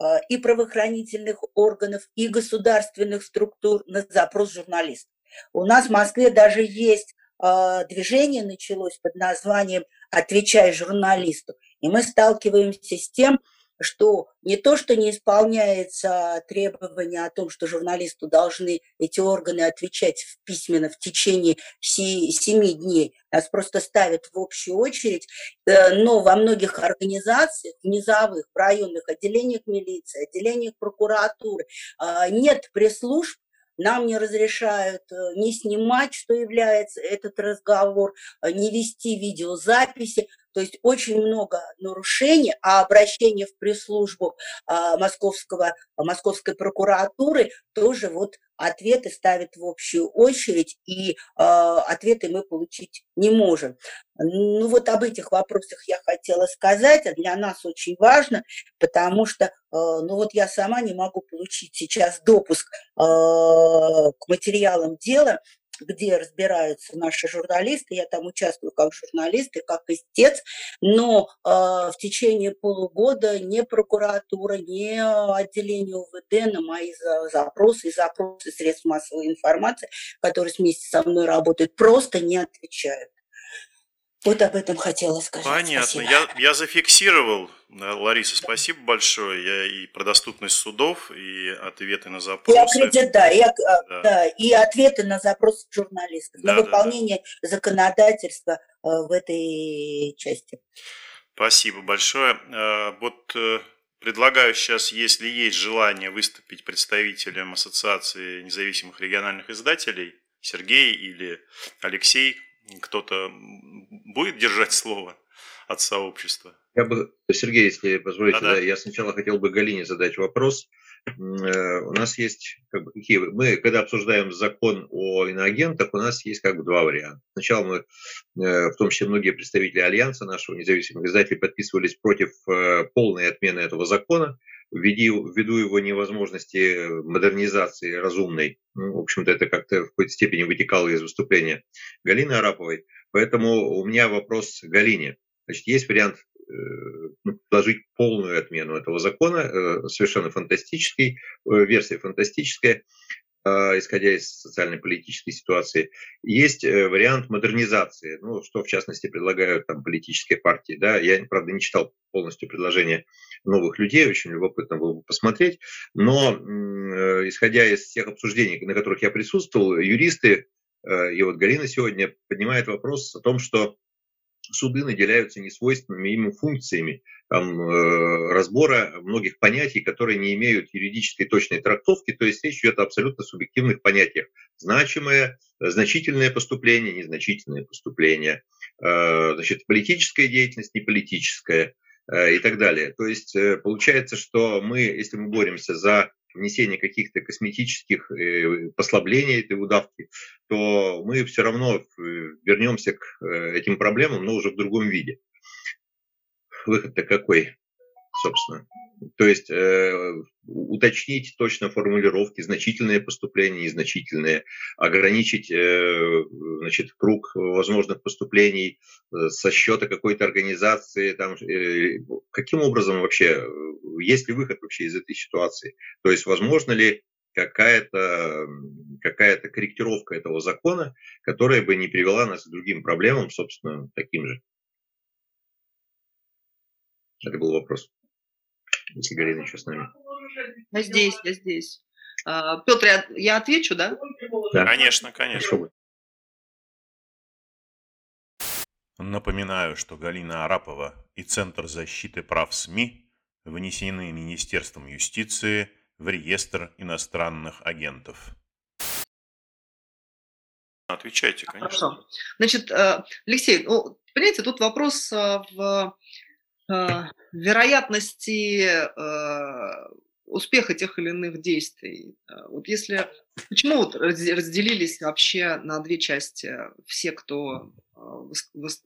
э, и правоохранительных органов, и государственных структур на запрос журналистов. У нас в Москве даже есть движение началось под названием «Отвечай журналисту». И мы сталкиваемся с тем, что не то, что не исполняется требование о том, что журналисту должны эти органы отвечать в письменно в течение семи дней, нас просто ставят в общую очередь, э, но во многих организациях, низовых, в районных отделениях милиции, отделениях прокуратуры а, нет пресс-служб, нам не разрешают э, не снимать, что является этот разговор, э, не вести видеозаписи. То есть очень много нарушений, а обращение в пресс-службу а, московского, московской прокуратуры тоже вот ответы ставят в общую очередь, и э, ответы мы получить не можем. Ну вот об этих вопросах я хотела сказать, а для нас очень важно, потому что, ну вот я сама не могу получить сейчас допуск к материалам дела, где разбираются наши журналисты. Я там участвую как журналист и как истец, но э, в течение полугода ни прокуратура, ни отделение УВД на мои запросы и запросы средств массовой информации, которые вместе со мной работают, просто не отвечают. Вот об этом хотела сказать.
Понятно. Я, я зафиксировал, Лариса, спасибо большое. Я и про доступность судов, и ответы на запросы.
И, аккредит, да, и, да. Да, и ответы на запросы журналистов, да, на выполнение да. законодательства э, в этой части.
Спасибо большое. Э, вот э, предлагаю сейчас, если есть желание выступить представителем Ассоциации независимых региональных издателей, Сергей или Алексей, кто-то будет держать слово от сообщества?
Я бы, Сергей, если позволите, да, да. я сначала хотел бы Галине задать вопрос. Э, у нас есть, как бы, какие, мы, когда обсуждаем закон о иноагентах, у нас есть как бы два варианта. Сначала мы, э, в том числе многие представители Альянса нашего независимых издателей подписывались против э, полной отмены этого закона, ввиду, ввиду его невозможности модернизации разумной. Ну, в общем-то, это как-то в какой-то степени вытекало из выступления Галины Араповой. Поэтому у меня вопрос Галине. Значит, есть вариант э, ну, предложить полную отмену этого закона, э, совершенно фантастический, э, версия фантастическая, исходя из социально-политической ситуации. Есть вариант модернизации, ну, что в частности предлагают там политические партии. Да? Я, правда, не читал полностью предложение новых людей, очень любопытно было бы посмотреть. Но исходя из всех обсуждений, на которых я присутствовал, юристы, и вот Галина сегодня поднимает вопрос о том, что суды наделяются несвойственными ему функциями там, э, разбора многих понятий, которые не имеют юридической точной трактовки, то есть речь идет о абсолютно субъективных понятиях. Значимое, значительное поступление, незначительное поступление, э, значит, политическая деятельность, неполитическая э, и так далее. То есть э, получается, что мы, если мы боремся за внесение каких-то косметических э, послаблений этой удавки, то мы все равно э, вернемся к э, этим проблемам, но уже в другом виде. Выход-то какой, собственно? То есть э, уточнить точно формулировки, значительные поступления, незначительные, ограничить э, значит, круг возможных поступлений э, со счета какой-то организации. Там, э, каким образом вообще, есть ли выход вообще из этой ситуации? То есть возможно ли какая-то какая корректировка этого закона, которая бы не привела нас к другим проблемам, собственно, таким же? Это был вопрос. Если Галина еще с нами.
Я здесь, я здесь. А, Петр, я, я отвечу, да?
да? Конечно, конечно.
Напоминаю, что Галина Арапова и Центр защиты прав СМИ внесены Министерством юстиции в реестр иностранных агентов.
Отвечайте, конечно.
Хорошо. Значит, э, Алексей, ну, понимаете, тут вопрос э, в вероятности э, успеха тех или иных действий. Э, вот если почему вот разделились вообще на две части все, кто э,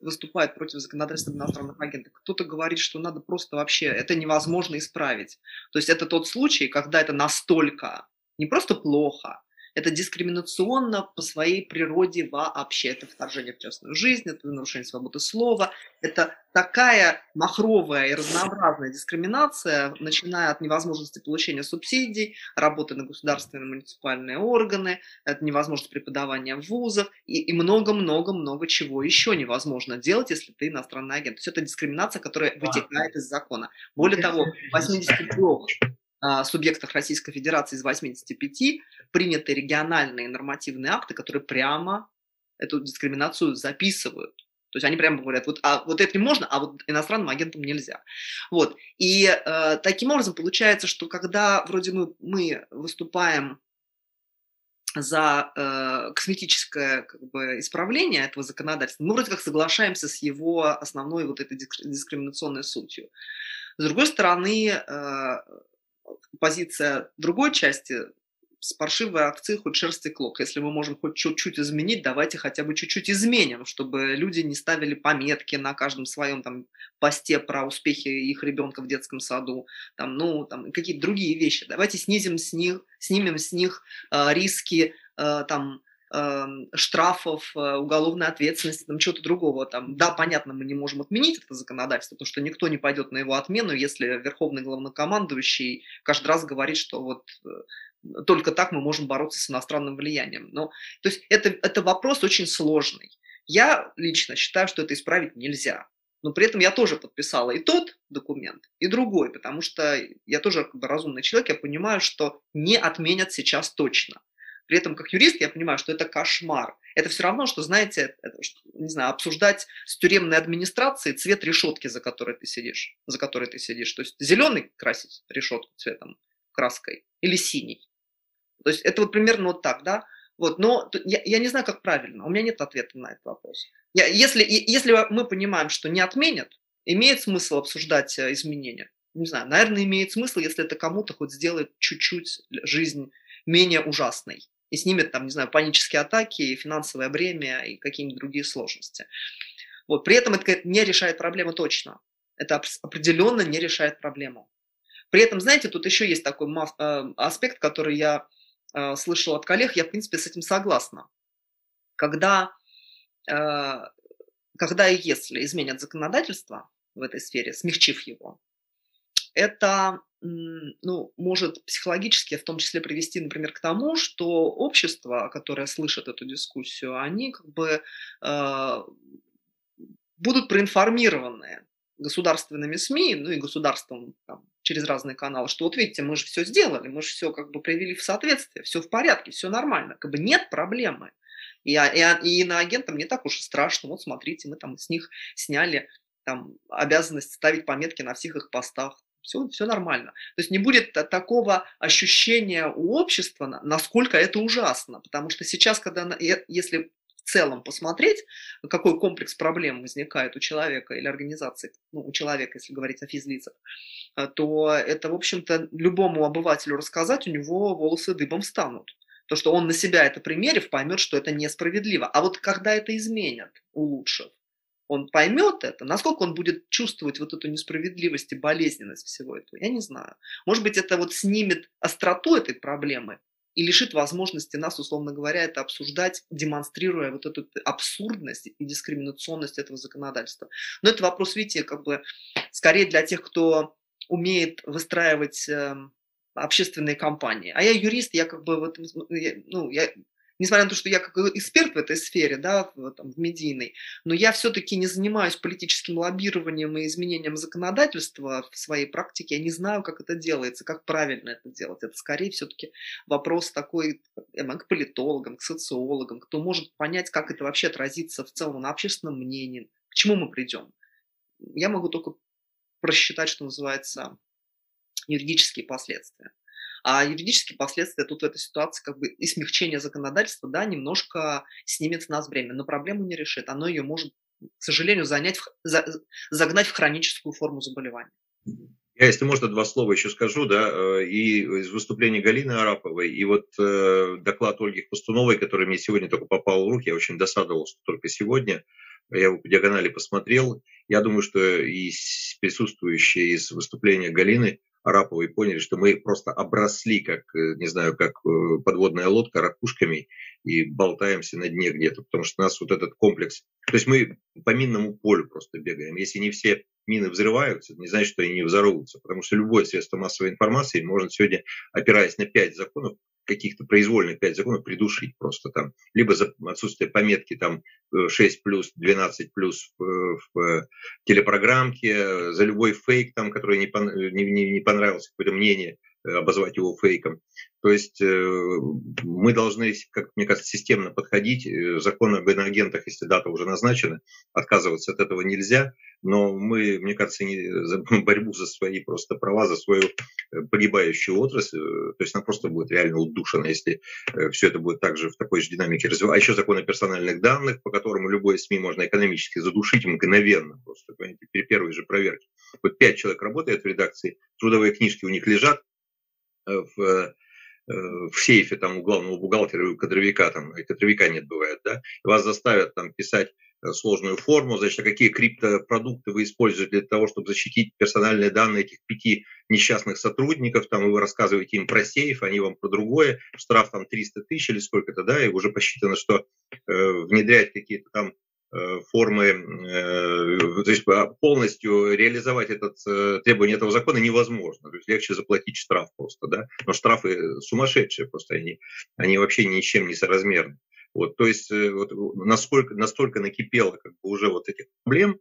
выступает против законодательства иностранных агентов. Кто-то говорит, что надо просто вообще, это невозможно исправить. То есть это тот случай, когда это настолько не просто плохо, это дискриминационно по своей природе вообще. Это вторжение в частную жизнь, это нарушение свободы слова. Это такая махровая и разнообразная дискриминация, начиная от невозможности получения субсидий, работы на государственные муниципальные органы, это невозможность преподавания в вузах и много-много-много чего еще невозможно делать, если ты иностранный агент. То есть это дискриминация, которая вытекает из закона. Более того, 83 а, субъектах Российской Федерации из 85 приняты региональные нормативные акты, которые прямо эту дискриминацию записывают. То есть они прямо говорят, вот, а, вот этим можно, а вот иностранным агентам нельзя. Вот. И э, таким образом получается, что когда вроде мы, мы выступаем за э, косметическое как бы, исправление этого законодательства, мы вроде как соглашаемся с его основной вот этой дискриминационной сутью. С другой стороны, э, позиция другой части с паршивой овцы хоть шерсти клок. Если мы можем хоть чуть-чуть изменить, давайте хотя бы чуть-чуть изменим, чтобы люди не ставили пометки на каждом своем там посте про успехи их ребенка в детском саду, там, ну, там, какие-то другие вещи. Давайте снизим с них, снимем с них э, риски, э, там, Эм, штрафов, э, уголовной ответственности, там чего-то другого. Там, да, понятно, мы не можем отменить это законодательство, потому что никто не пойдет на его отмену, если верховный главнокомандующий каждый раз говорит, что вот э, только так мы можем бороться с иностранным влиянием. Но, то есть это, это вопрос очень сложный. Я лично считаю, что это исправить нельзя. Но при этом я тоже подписала и тот документ, и другой, потому что я тоже как бы разумный человек, я понимаю, что не отменят сейчас точно. При этом, как юрист, я понимаю, что это кошмар. Это все равно, что, знаете, это, не знаю, обсуждать с тюремной администрацией цвет решетки, за которой ты сидишь, за которой ты сидишь. То есть зеленый красить решетку цветом, краской, или синий. То есть это вот примерно вот так, да? Вот, но я, я не знаю, как правильно. У меня нет ответа на этот вопрос. Я, если, если мы понимаем, что не отменят, имеет смысл обсуждать э, изменения? Не знаю, наверное, имеет смысл, если это кому-то хоть сделает чуть-чуть жизнь менее ужасной и снимет там, не знаю, панические атаки, финансовое бремя и какие-нибудь другие сложности. Вот. При этом это не решает проблему точно. Это определенно не решает проблему. При этом, знаете, тут еще есть такой э, аспект, который я э, слышал от коллег, я, в принципе, с этим согласна. Когда, э, когда и если изменят законодательство в этой сфере, смягчив его, это ну, может психологически в том числе привести, например, к тому, что общество, которое слышит эту дискуссию, они как бы э, будут проинформированы государственными СМИ, ну и государством там, через разные каналы, что вот видите, мы же все сделали, мы же все как бы привели в соответствие, все в порядке, все нормально, как бы нет проблемы. И, и, и на агентам не так уж и страшно. Вот смотрите, мы там с них сняли там, обязанность ставить пометки на всех их постах. Все, все нормально. То есть не будет такого ощущения у общества, насколько это ужасно. Потому что сейчас, когда, если в целом посмотреть, какой комплекс проблем возникает у человека или организации, ну, у человека, если говорить о физлицах, э, то это, в общем-то, любому обывателю рассказать, у него волосы дыбом встанут. То, что он на себя это примерив, поймет, что это несправедливо. А вот когда это изменят, улучшив, он поймет это, насколько он будет чувствовать вот эту несправедливость и болезненность всего этого, я не знаю. Может быть, это вот снимет остроту этой проблемы и лишит возможности нас, условно говоря, это обсуждать, демонстрируя вот эту абсурдность и дискриминационность этого законодательства. Но это вопрос, видите, как бы скорее для тех, кто умеет выстраивать эм, общественные кампании. А я юрист, я как бы в этом, ну, я несмотря на то, что я как эксперт в этой сфере, да, в, там, в медийной, но я все-таки не занимаюсь политическим лоббированием и изменением законодательства в своей практике. Я не знаю, как это делается, как правильно это делать. Это скорее все-таки вопрос такой к политологам, к социологам, кто может понять, как это вообще отразится в целом на общественном мнении, к чему мы придем. Я могу только просчитать, что называется, юридические последствия. А юридические последствия тут в этой ситуации как бы и смягчение законодательства, да, немножко снимет с нас время, но проблему не решит. Оно ее может, к сожалению, занять, за, загнать в хроническую форму заболевания.
Я, если можно, два слова еще скажу, да, э, и из выступления Галины Араповой, и вот э, доклад Ольги Хвостуновой, который мне сегодня только попал в руки, я очень досадовал, что только сегодня, я его по диагонали посмотрел, я думаю, что и присутствующие из выступления Галины Араповой поняли, что мы просто обросли, как, э, не знаю, как э, подводная лодка ракушками и болтаемся на дне где-то, потому что нас вот этот комплекс, то есть мы по минному полю просто бегаем. Если не все мины взрываются, не значит, что они не взорвутся, потому что любое средство массовой информации может сегодня, опираясь на пять законов, каких-то произвольных 5 законов придушить просто там. Либо за отсутствие пометки там 6 э, плюс, 12 плюс в, в телепрограммке, за любой фейк там, который не, не, не, не понравился, какое-то мнение, э, обозвать его фейком. То есть э, мы должны, как мне кажется, системно подходить. Закон об иноагентах, если дата уже назначена, отказываться от этого нельзя. Но мы, мне кажется, не, за [laughs] борьбу за свои просто права, за свою погибающую отрасль, то есть она просто будет реально удушена, если все это будет также в такой же динамике развиваться. А еще закон о персональных данных, по которому любой СМИ можно экономически задушить мгновенно, просто, понимаете, при первой же проверке. Вот пять человек работает в редакции, трудовые книжки у них лежат в Э, в сейфе там у главного бухгалтера у кадровика, там, и кадровика нет бывает, да, вас заставят там писать э, сложную форму, значит, а какие криптопродукты вы используете для того, чтобы защитить персональные данные этих пяти несчастных сотрудников, там, и вы рассказываете им про сейф, они вам про другое, штраф там 300 тысяч или сколько-то, да, и уже посчитано, что э, внедрять какие-то там Э, формы, э, то есть а, полностью реализовать этот, э, требование этого закона невозможно. То есть легче заплатить штраф просто, да. Но штрафы сумасшедшие просто, они, они вообще ни с чем не соразмерны. Вот, то есть вот, насколько, настолько накипело как бы, уже вот этих проблем,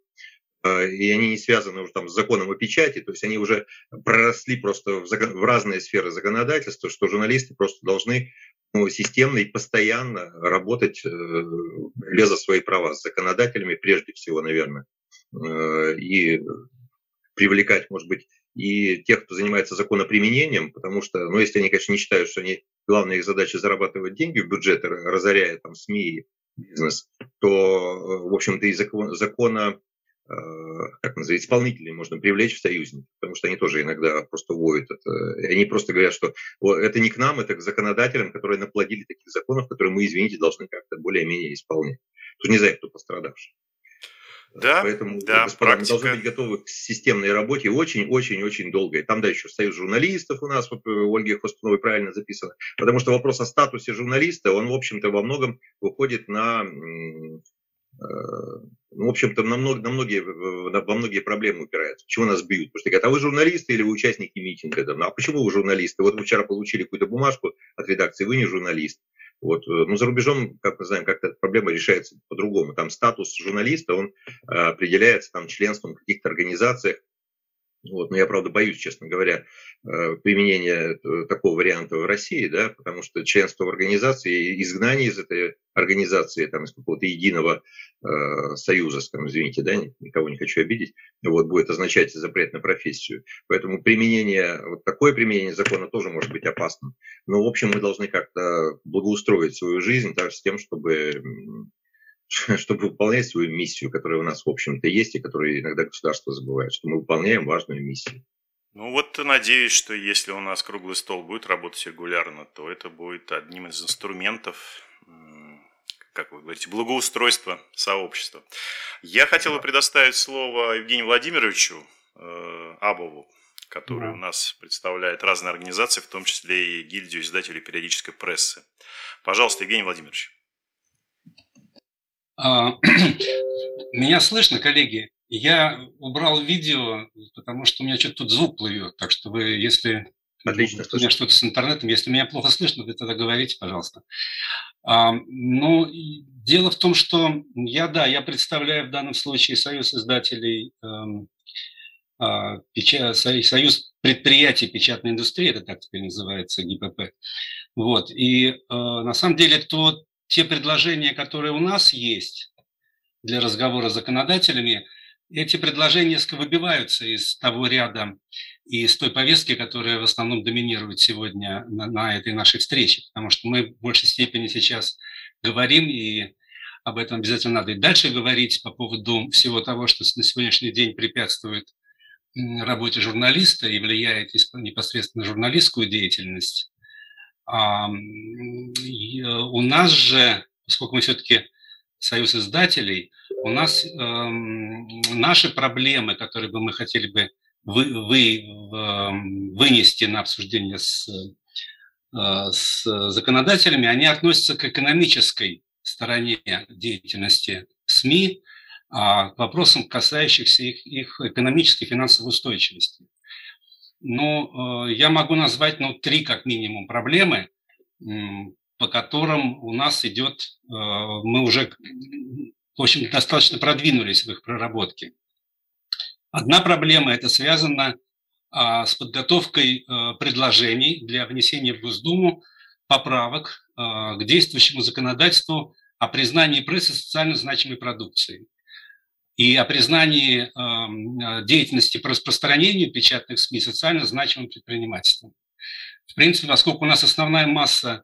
и они не связаны уже там с законом о печати, то есть они уже проросли просто в, закон, в разные сферы законодательства, что журналисты просто должны ну, системно и постоянно работать э, за свои права с законодателями прежде всего, наверное, э, и привлекать, может быть, и тех, кто занимается законоприменением, потому что, ну, если они, конечно, не считают, что они, главная их задача зарабатывать деньги в бюджет, разоряя там СМИ и бизнес, то, э, в общем-то, и закон, закона как называется, исполнителей можно привлечь в союзники, потому что они тоже иногда просто воют это. И они просто говорят, что это не к нам, это к законодателям, которые наплодили таких законов, которые мы, извините, должны как-то более-менее исполнять. Тут не знаю, кто пострадавший.
Да,
Поэтому,
да,
господа, практика. мы должны быть готовы к системной работе очень-очень-очень долгой. Там, да, еще союз журналистов у нас, вот у э, Ольги Хвостуновой правильно записано. Потому что вопрос о статусе журналиста, он, в общем-то, во многом выходит на Э, ну, в общем-то, на, много, на многие, во многие проблемы упирается. Почему нас бьют? Потому что говорят, а вы журналисты или вы участники митинга? Да? Ну, а почему вы журналисты? Вот вы вчера получили какую-то бумажку от редакции, вы не журналист. Вот. Э, ну, за рубежом, как мы знаем, как-то проблема решается по-другому. Там статус журналиста, он э, определяется там, членством в каких-то организациях, Вот. Но я, правда, боюсь, честно говоря, э, применения такого варианта в России, да, потому что членство в организации, изгнание из этой организации, там, из какого-то единого э, союза, скажем, извините, да, никого не хочу обидеть, вот, будет означать запрет на профессию. Поэтому применение, вот такое применение закона тоже может быть опасным. Но, в общем, мы должны как-то благоустроить свою жизнь так, с тем, чтобы [laughs] чтобы выполнять свою миссию, которая у нас, в общем-то, есть, и которую иногда государство забывает, что мы выполняем важную миссию.
Ну вот надеюсь, что если у нас круглый стол будет работать регулярно, то это будет одним из инструментов, как вы говорите, благоустройства сообщества. Я хотел бы предоставить слово Евгению Владимировичу э, Абову, который да. у нас представляет разные организации, в том числе и гильдию издателей периодической прессы. Пожалуйста, Евгений Владимирович.
А, [clears throat] меня слышно, коллеги? Я убрал видео, потому что у меня что-то тут звук плывет. Так что вы, если Отлично, у меня что-то с интернетом, если меня плохо слышно, вы тогда говорите, пожалуйста. А, ну, дело в том, что я, да, я представляю в данном случае Союз издателей, а, печа, Союз предприятий печатной индустрии, это так теперь называется, ГИПП. Вот, и э, на самом деле тот те предложения, которые у нас есть для разговора с законодателями, эти предложения выбиваются из того ряда и из той повестки, которая в основном доминирует сегодня на, на этой нашей встрече, потому что мы в большей степени сейчас говорим, и об этом обязательно надо и дальше говорить по поводу всего того, что на сегодняшний день препятствует работе журналиста и влияет непосредственно на журналистскую деятельность. А, у нас же, поскольку мы все-таки союз издателей, у нас эм, наши проблемы, которые бы мы хотели бы вы, вы, эм, вынести на обсуждение с, э, с законодателями, они относятся к экономической стороне деятельности СМИ, а к вопросам, касающихся их, их экономической и финансовой устойчивости. Ну, я могу назвать, ну, три как минимум проблемы, по которым у нас идет, э, мы уже, в общем, достаточно продвинулись в их проработке. Одна проблема – это связано а, с подготовкой э, предложений для внесения в Госдуму поправок к действующему законодательству о признании прессы социально значимой продукцией и о признании эм, деятельности по распространению печатных СМИ социально значимым предпринимательством. В принципе, поскольку у нас основная масса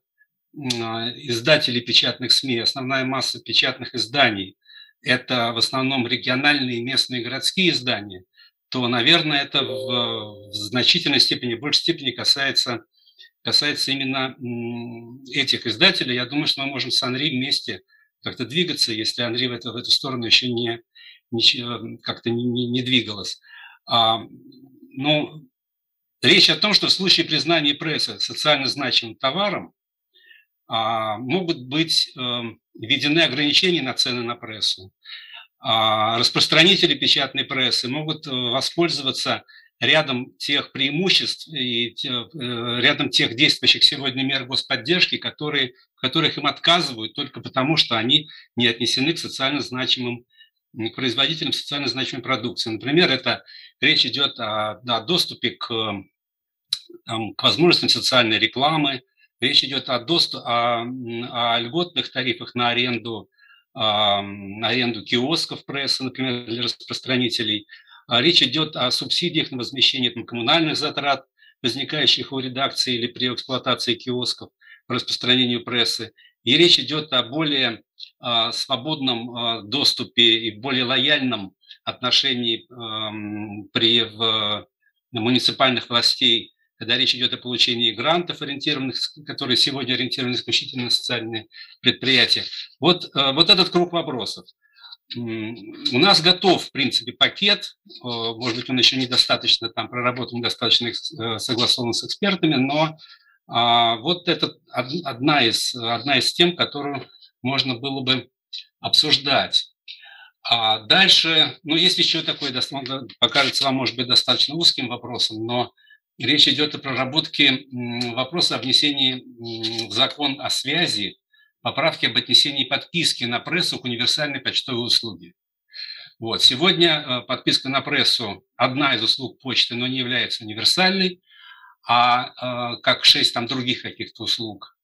издателей печатных СМИ, основная масса печатных изданий – это в основном региональные, местные, городские издания, то, наверное, это в, в значительной степени, в большей степени касается, касается именно этих издателей. Я думаю, что мы можем с Анри вместе как-то двигаться, если Анри в эту, в эту сторону еще не, как-то не, не, не двигалось. А, ну, речь о том, что в случае признания прессы социально значимым товаром а, могут быть а, введены ограничения на цены на прессу. А, распространители печатной прессы могут э, воспользоваться рядом тех преимуществ и э, рядом тех действующих сегодня мер господдержки, которые, которых им отказывают только потому, что они не отнесены к социально значимым производителям социально значимой продукции. Например, это речь идет о, о доступе к, к возможностям социальной рекламы, речь идет о, доступ, о, о льготных тарифах на аренду, о, аренду киосков прессы, например, для распространителей. А речь идет о субсидиях на возмещение там, коммунальных затрат, возникающих у редакции или при эксплуатации киосков по распространению прессы. И речь идет о более свободном а, доступе и более лояльном отношении при в муниципальных властей, когда речь идет о получении грантов, ориентированных, которые сегодня ориентированы исключительно на социальные предприятия. Вот, а, вот этот круг вопросов. У нас готов, в принципе, пакет, может быть, он еще недостаточно там проработан, недостаточно э, согласован с экспертами, но а, вот это одна из, одна из тем, которую можно было бы обсуждать. А дальше, ну, есть еще такой, покажется вам, может быть, достаточно узким вопросом, но речь идет о проработке вопроса о внесении в закон о связи поправки об отнесении подписки на прессу к универсальной почтовой услуге. Вот. Сегодня подписка на прессу одна из услуг почты, но не является универсальной, а как шесть там других каких-то услуг.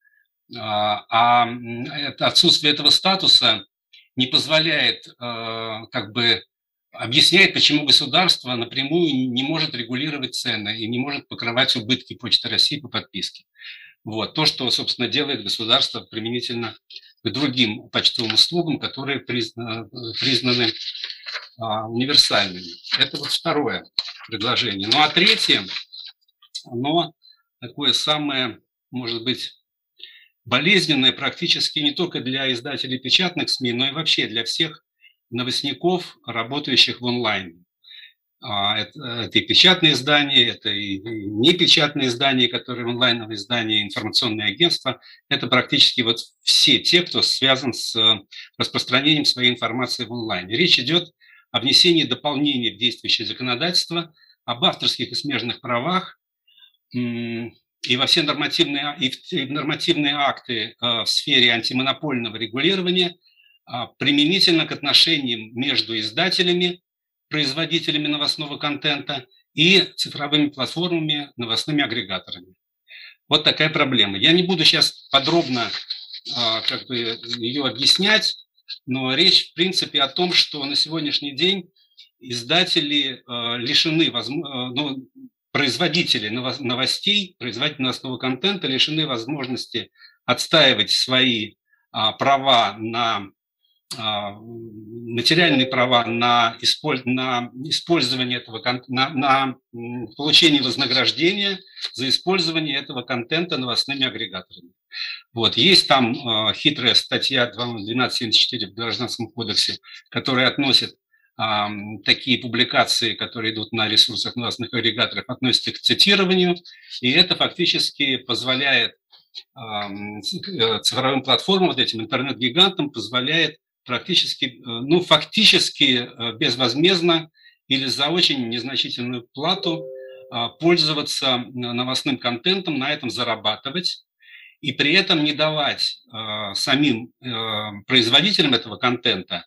А это отсутствие этого статуса не позволяет как бы объясняет, почему государство напрямую не может регулировать цены и не может покрывать убытки Почты России по подписке. Вот. То, что, собственно, делает государство применительно к другим почтовым услугам, которые признаны, признаны а, универсальными. Это вот второе предложение. Ну а третье, оно такое самое, может быть, болезненное практически не только для издателей печатных СМИ, но и вообще для всех новостников, работающих в онлайне. А, это, и печатные издания, это и непечатные издания, которые онлайновые издания, информационные агентства. Это практически вот все те, кто связан с э, распространением своей информации в онлайне. Речь идет о внесении дополнений в действующее законодательство, об авторских и смежных правах и во все нормативные, и в нормативные акты э, в сфере антимонопольного регулирования – а, применительно к отношениям между издателями, производителями новостного контента и цифровыми платформами, новостными агрегаторами. Вот такая проблема. Я не буду сейчас подробно а, как бы ее объяснять, но речь в принципе о том, что на сегодняшний день издатели а, лишены, ну, производители новостей, производители новостного контента лишены возможности отстаивать свои права на а, материальные права на, на использование этого, на, на получение вознаграждения за использование этого контента новостными агрегаторами. Вот. Есть там э, хитрая статья 1274 в Гражданском кодексе, которая относит такие публикации, которые идут на ресурсах новостных агрегаторов, относится к цитированию, и это фактически позволяет э, цифровым платформам, вот этим интернет-гигантам, позволяет практически, э, ну, фактически э, безвозмездно или за очень незначительную плату а, пользоваться новостным контентом, на этом зарабатывать и при этом не давать э, самим производителям этого контента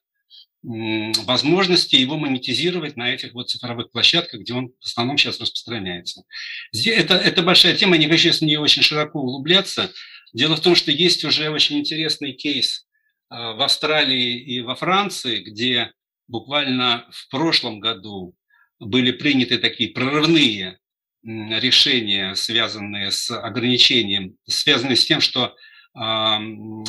возможности его монетизировать на этих вот цифровых площадках, где он в основном сейчас распространяется. Это, это большая тема, не хочу в нее очень широко углубляться. Дело в том, что есть уже очень интересный кейс а, в Австралии и во Франции, где буквально в прошлом году были приняты такие прорывные решения, связанные с ограничением, связанные с тем, что вот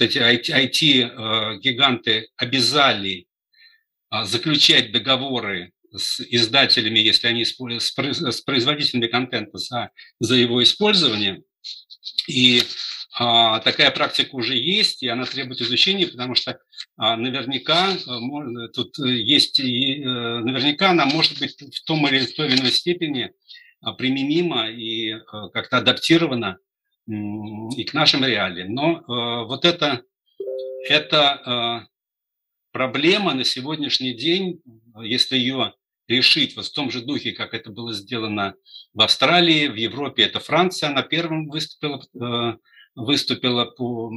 эти IT-гиганты обязали заключать договоры с издателями, если они с производителями контента за, за его использование. И а, такая практика уже есть, и она требует изучения, потому что а, наверняка э, тут есть, э, наверняка она может быть в том или в той или иной степени а, применима и э, как-то адаптирована и к нашим реалиям. Но вот это, это проблема на сегодняшний день, если ее решить вот в том же духе, как это было сделано в Австралии, в Европе, это Франция, она первым выступила выступила по,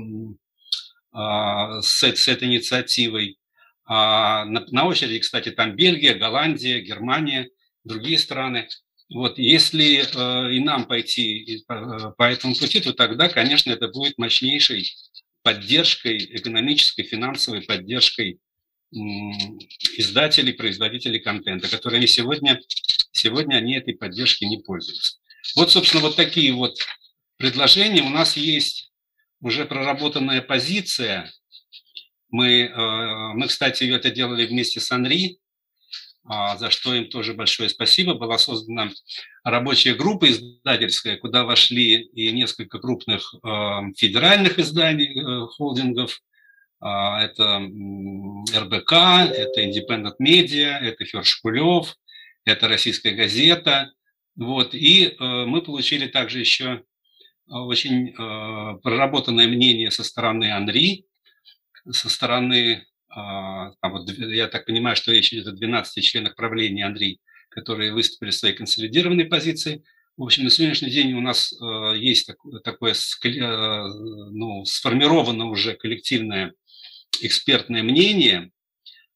а, с, с этой инициативой. А на, на очереди, кстати, там Бельгия, Голландия, Германия, другие страны. Вот, если э, и нам пойти по, по этому пути, то тогда, конечно, это будет мощнейшей поддержкой, экономической, финансовой поддержкой издателей, производителей контента, которые они сегодня, сегодня они этой поддержки не пользуются. Вот, собственно, вот такие вот предложений. У нас есть уже проработанная позиция. Мы, э, мы, кстати, это делали вместе с Анри, за что им тоже большое спасибо. Была создана рабочая группа издательская, куда вошли и несколько крупных э, федеральных изданий, э, холдингов. А, это РБК, это Independent Media, это Хершкулев, это Российская газета. Вот. И мы получили также еще а, очень э, проработанное мнение со стороны Анри, со стороны, э, вот, я так понимаю, что речь идет о 12 членах правления Анри, которые выступили в своей консолидированной позиции. В общем, на сегодняшний день у нас э, есть так, такое э, ну, сформировано уже коллективное экспертное мнение,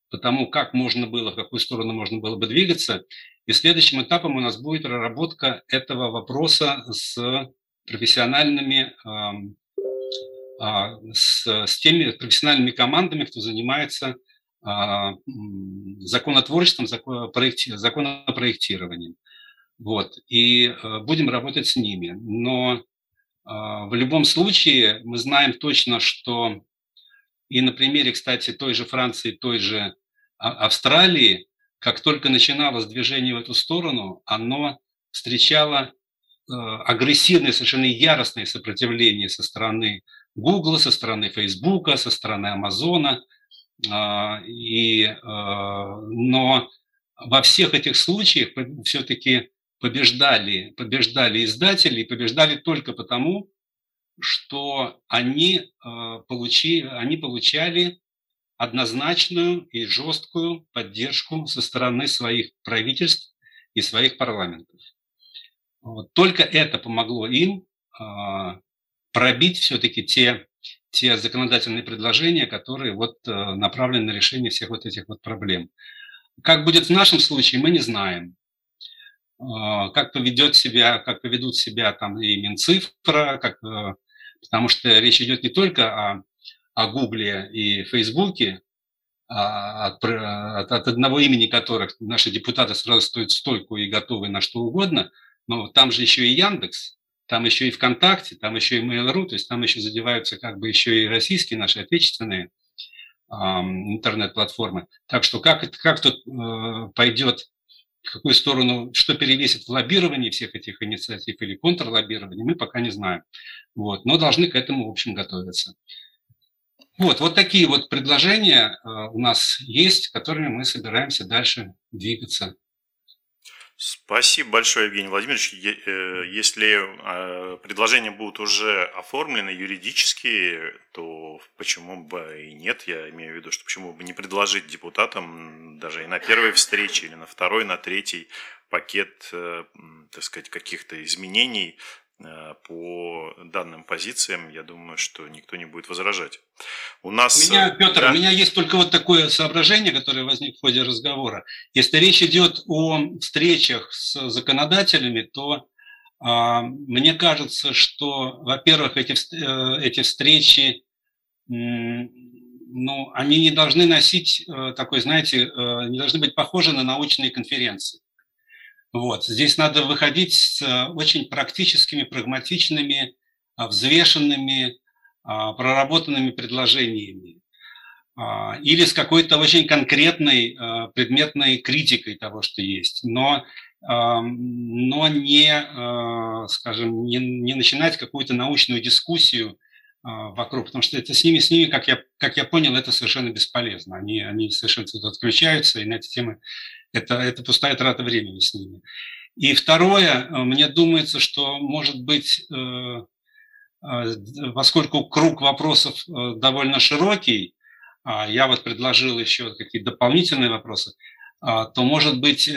по тому, как можно было, в какую сторону можно было бы двигаться. И следующим этапом у нас будет проработка этого вопроса с профессиональными, а, с, с теми профессиональными командами, кто занимается а, законотворчеством, законопроектированием. Вот. И э, будем работать с ними. Но а, в любом случае мы знаем точно, что и на примере, кстати, той же Франции, той же Австралии, как только начиналось движение в эту сторону, оно встречало э, агрессивное, совершенно яростное сопротивление со стороны Google, со стороны Facebook, со стороны Амазона. И, э, но во всех этих случаях все-таки побеждали, побеждали издатели и побеждали только потому, что они, э, получи, они получали однозначную и жесткую поддержку со стороны своих правительств и своих парламентов. Вот. Только это помогло им пробить все-таки те, те законодательные предложения, которые вот э, направлены на решение всех вот этих вот проблем. Как будет в нашем случае, мы не знаем. Э, как поведет себя, как поведут себя там и Минцифра, как, э, потому что речь идет не только о, о Гугле и Фейсбуке, а от, от, от одного имени которых наши депутаты сразу стоят стойку и готовы на что угодно, но там же еще и Яндекс, там еще и ВКонтакте, там еще и Mail.ru, то есть там еще задеваются как бы еще и российские наши отечественные э, интернет-платформы. Так что как, как тут э, пойдет в какую сторону, что перевесит в лоббировании всех этих инициатив или контрлоббировании, мы пока не знаем. Вот. Но должны к этому, в общем, готовиться. Вот, вот такие вот предложения э, у нас есть, которыми мы собираемся дальше двигаться.
Спасибо большое, Евгений Владимирович. Э, если э, предложения будут уже оформлены юридически, то почему бы и нет? Я имею в виду, что почему бы не предложить депутатам даже и на первой встрече, или на второй, на третий пакет, э, так сказать, каких-то изменений по данным позициям, я думаю, что никто не будет возражать.
У нас... У меня, Петр, да? у меня есть только вот такое соображение, которое возник в ходе разговора. Если речь идет о встречах с законодателями, то а, мне кажется, что, во-первых, эти, э, эти встречи, ну, они не должны носить э, такой, знаете, не должны быть похожи на научные конференции. Вот. Здесь надо выходить с э, очень практическими, прагматичными, а, взвешенными, а, проработанными предложениями а, или с какой-то очень конкретной предметной критикой того, что есть, но, но не, скажем, не, не начинать какую-то научную дискуссию вокруг, потому что это с ними, с ними, как я, как я понял, это совершенно бесполезно. Они, они совершенно отключаются, и на эти темы это, это пустая трата времени с ними. И второе, э, мне думается, что, может быть, э, э, поскольку круг вопросов довольно широкий, а я вот предложил еще какие-то дополнительные вопросы, а, то, может быть,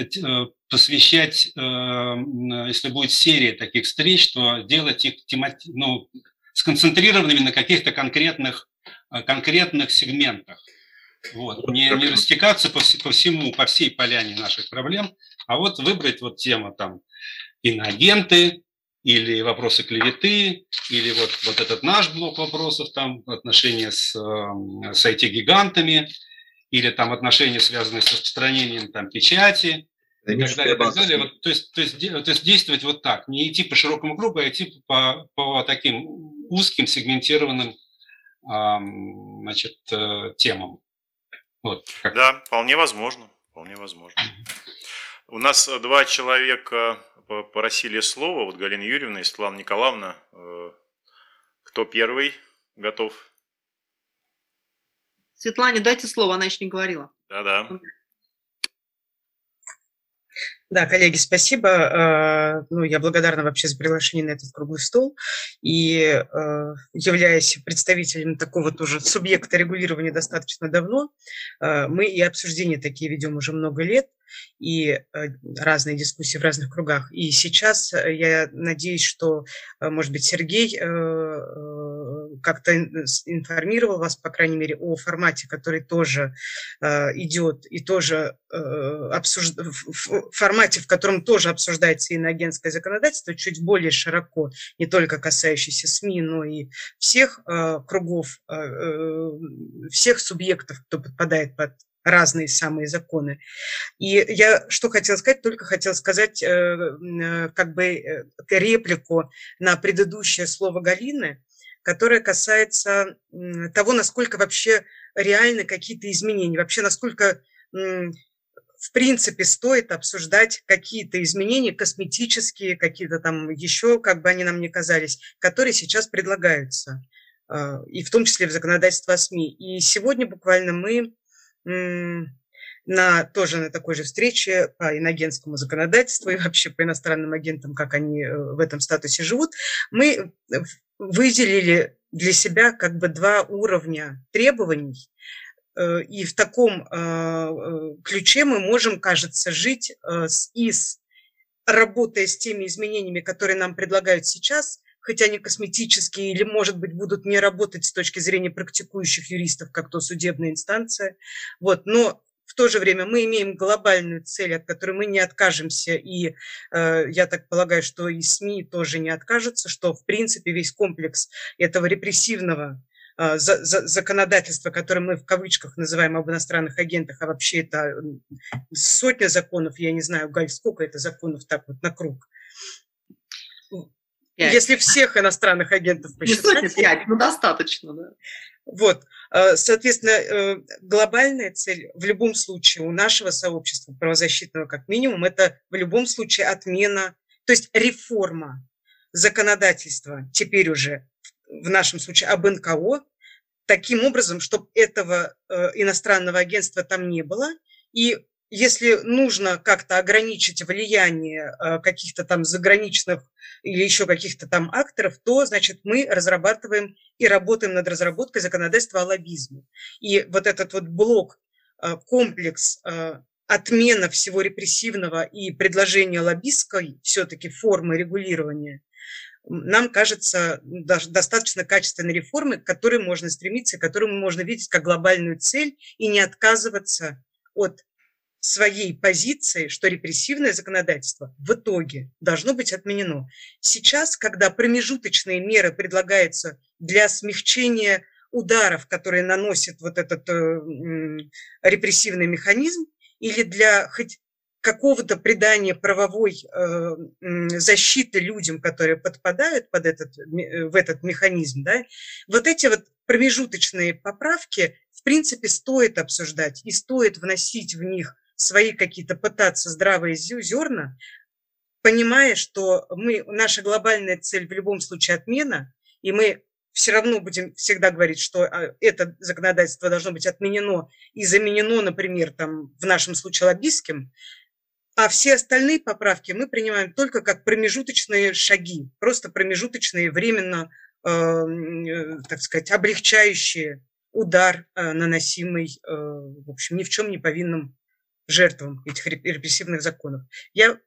посвящать, если будет серия таких встреч, то делать их темати... ну, сконцентрированными на каких-то конкретных, конкретных сегментах. Вот. Не, не растекаться по, по всему, по всей поляне наших проблем, а вот выбрать вот тему там иноагенты, или вопросы клеветы, или вот, вот этот наш блок вопросов, там отношения с, эм, с IT-гигантами, или там отношения, связанные с распространением там печати, и так далее, и так далее. Вот, то, есть, то, есть, то есть действовать вот так, не идти по широкому кругу, а идти по, по таким узким сегментированным эм, значит, э, темам.
Вот, как... Да, вполне возможно. Вполне возможно. У нас э, два человека попросили слова. Вот Галина Юрьевна и Светлана Николаевна. Э, кто первый готов?
Светлане дайте слово, она еще не говорила.
Да-да.
Да, коллеги, спасибо. Э, ну, я благодарна вообще за приглашение на этот круглый стол. И э, являясь представителем такого тоже субъекта регулирования достаточно давно, э, мы и обсуждения такие ведем уже много лет – и разные дискуссии в разных кругах. И сейчас я надеюсь, что, может быть, Сергей как-то информировал вас, по крайней мере, о формате, который тоже идет и тоже обсужд... в формате, в котором тоже обсуждается иноагентское законодательство, чуть более широко, не только касающееся СМИ, но и всех кругов, всех субъектов, кто подпадает под разные самые законы. И я что хотела сказать, только хотела сказать э, э, как бы э, реплику на предыдущее слово Галины, которое касается того, насколько вообще реальны какие-то изменения, вообще насколько в принципе стоит обсуждать какие-то изменения косметические, какие-то там еще, как бы они нам не казались, которые сейчас предлагаются, и в том числе в законодательство о СМИ. И сегодня буквально мы на, тоже на такой же встрече по иногенскому законодательству и вообще по иностранным агентам, как они э, в этом статусе живут, мы выделили для себя как бы два уровня требований, э, и в таком э, ключе мы можем, кажется, жить и с, работая с теми изменениями, которые нам предлагают сейчас, хотя они косметические или, может быть, будут не работать с точки зрения практикующих юристов, как то судебная инстанция. Вот. Но в то же время мы имеем глобальную цель, от которой мы не откажемся, и э, я так полагаю, что и СМИ тоже не откажутся, что, в принципе, весь комплекс этого репрессивного э, за, за, законодательства, которое мы в кавычках называем об иностранных агентах, а вообще это сотня законов, я не знаю, Галь, сколько это законов так вот на круг, 5. Если всех иностранных агентов посчитать.
Не сотни, ну достаточно, да.
Вот, э, соответственно, э, глобальная цель в любом случае у нашего сообщества правозащитного как минимум это в любом случае отмена, то есть реформа законодательства теперь уже в нашем случае об НКО, таким образом, чтобы этого э, иностранного агентства там не было, и если нужно как-то ограничить влияние э, каких-то там заграничных или еще каких-то там акторов, то, значит, мы разрабатываем и работаем над разработкой законодательства о лоббизме. И вот этот вот блок, э, комплекс э, отмена всего репрессивного и предложения лоббистской все-таки формы регулирования, нам кажется достаточно качественной реформы, к которой можно стремиться, которую можно видеть как глобальную цель и не отказываться от своей позиции, что репрессивное законодательство в итоге должно быть отменено. Сейчас, когда промежуточные меры предлагаются для смягчения ударов, которые наносит вот этот э, репрессивный механизм, или для хоть какого-то придания правовой э, защиты людям, которые подпадают под этот, э, в этот механизм, да, вот эти вот промежуточные поправки, в принципе, стоит обсуждать и стоит вносить в них свои какие-то пытаться здравые зерна, понимая, что мы, наша глобальная цель в любом случае отмена, и мы все равно будем всегда говорить, что а, это законодательство должно быть отменено и заменено, например, там, в нашем случае лоббистским, а все остальные поправки мы принимаем только как промежуточные шаги, просто промежуточные, временно, э, э, так сказать, облегчающие удар, э, наносимый, э, в общем, ни в чем не повинным жертвам этих репрессивных законов. Я,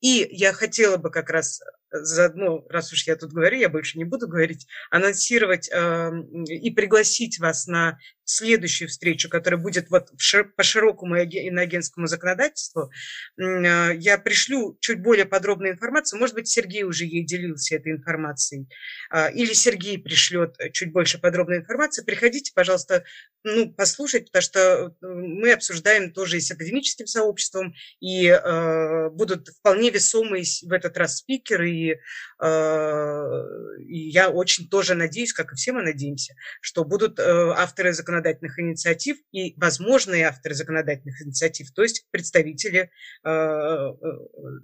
и я хотела бы как раз заодно, раз уж я тут говорю, я больше не буду говорить, анонсировать э, и пригласить вас на следующую встречу, которая будет вот по широкому иноагентскому законодательству. Э, я пришлю чуть более подробную информацию. Может быть, Сергей уже ей делился этой информацией. Э, или Сергей пришлет чуть больше подробной информации. Приходите, пожалуйста, ну, послушать, потому что э, мы обсуждаем тоже и с академическим сообществом, и э, будут вполне весомые в этот раз спикеры, и, э, и я очень тоже надеюсь, как и все мы надеемся, что будут э, авторы законодательных инициатив и возможные авторы законодательных инициатив, то есть представители э,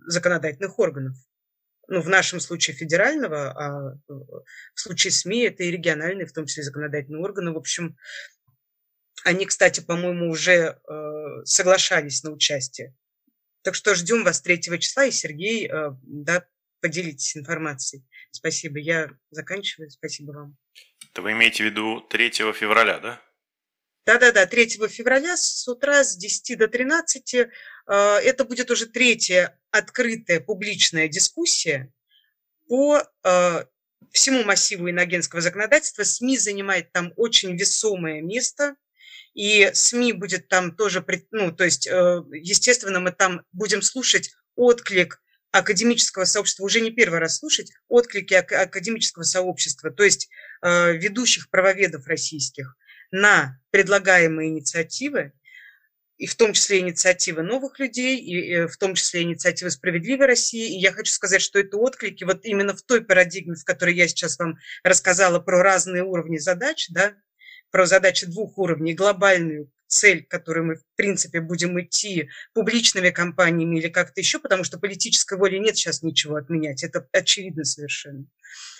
законодательных органов. Ну, в нашем случае федерального, а в случае СМИ это и региональные, в том числе законодательные органы. В общем, они, кстати, по-моему, уже соглашались на участие. Так что ждем вас 3 числа, и Сергей да, поделитесь информацией. Спасибо. Я заканчиваю. Спасибо вам.
Это вы имеете в виду 3 февраля, да?
Да-да-да, 3 февраля с утра с 10 до 13. Э, это будет уже третья открытая публичная дискуссия по э, всему массиву иногенского законодательства. СМИ занимает там очень весомое место, и СМИ будет там тоже, ну, то есть, э, естественно, мы там будем слушать отклик академического сообщества, уже не первый раз слушать отклики академического сообщества, то есть ведущих правоведов российских на предлагаемые инициативы, и в том числе инициативы новых людей, и в том числе инициативы «Справедливой России». И я хочу сказать, что это отклики вот именно в той парадигме, в которой я сейчас вам рассказала про разные уровни задач, да, про задачи двух уровней, глобальную цель, к которой мы, в принципе, будем идти публичными кампаниями или как-то еще, потому что политической воли нет сейчас ничего отменять, это очевидно совершенно.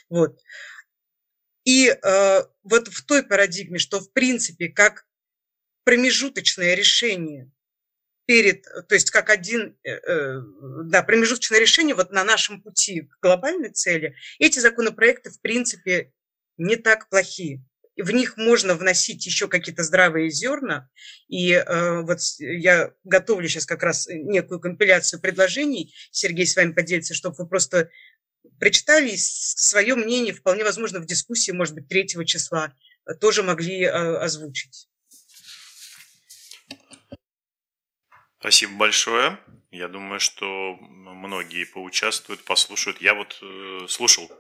Вот. И э, вот в той парадигме, что в принципе как промежуточное решение перед, то есть как один, э, э, да, промежуточное решение вот на нашем пути к глобальной цели, эти законопроекты в принципе не так плохие. В них можно вносить еще какие-то здравые зерна. И э, вот я готовлю сейчас как раз некую компиляцию предложений. Сергей с вами поделится, чтобы вы просто прочитали свое мнение, вполне возможно, в дискуссии, может быть, третьего числа э, тоже могли э, озвучить.
Спасибо большое. Я думаю, что многие поучаствуют, послушают. Я вот э, слушал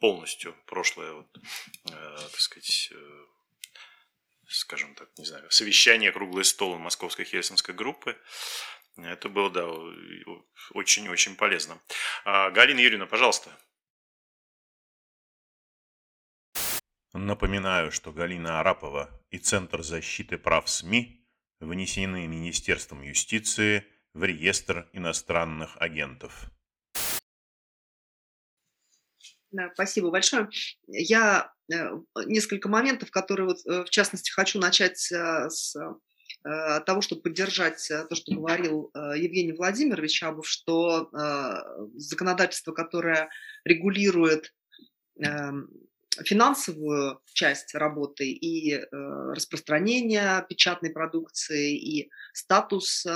полностью прошлое, вот, так сказать, скажем так, не знаю, совещание круглый стол Московской Хельсинской группы. Это было, да, очень-очень полезно. А, Галина Юрьевна, пожалуйста.
Напоминаю, что Галина Арапова и Центр защиты прав СМИ внесены Министерством юстиции в реестр иностранных агентов.
Да, спасибо большое. Я э, несколько моментов, которые вот, э, в частности хочу начать э, с Э, того, чтобы поддержать э, то, что говорил э, Евгений Владимирович Абов, что законодательство, которое регулирует эм, финансовую часть работы и распространение печатной продукции, и статус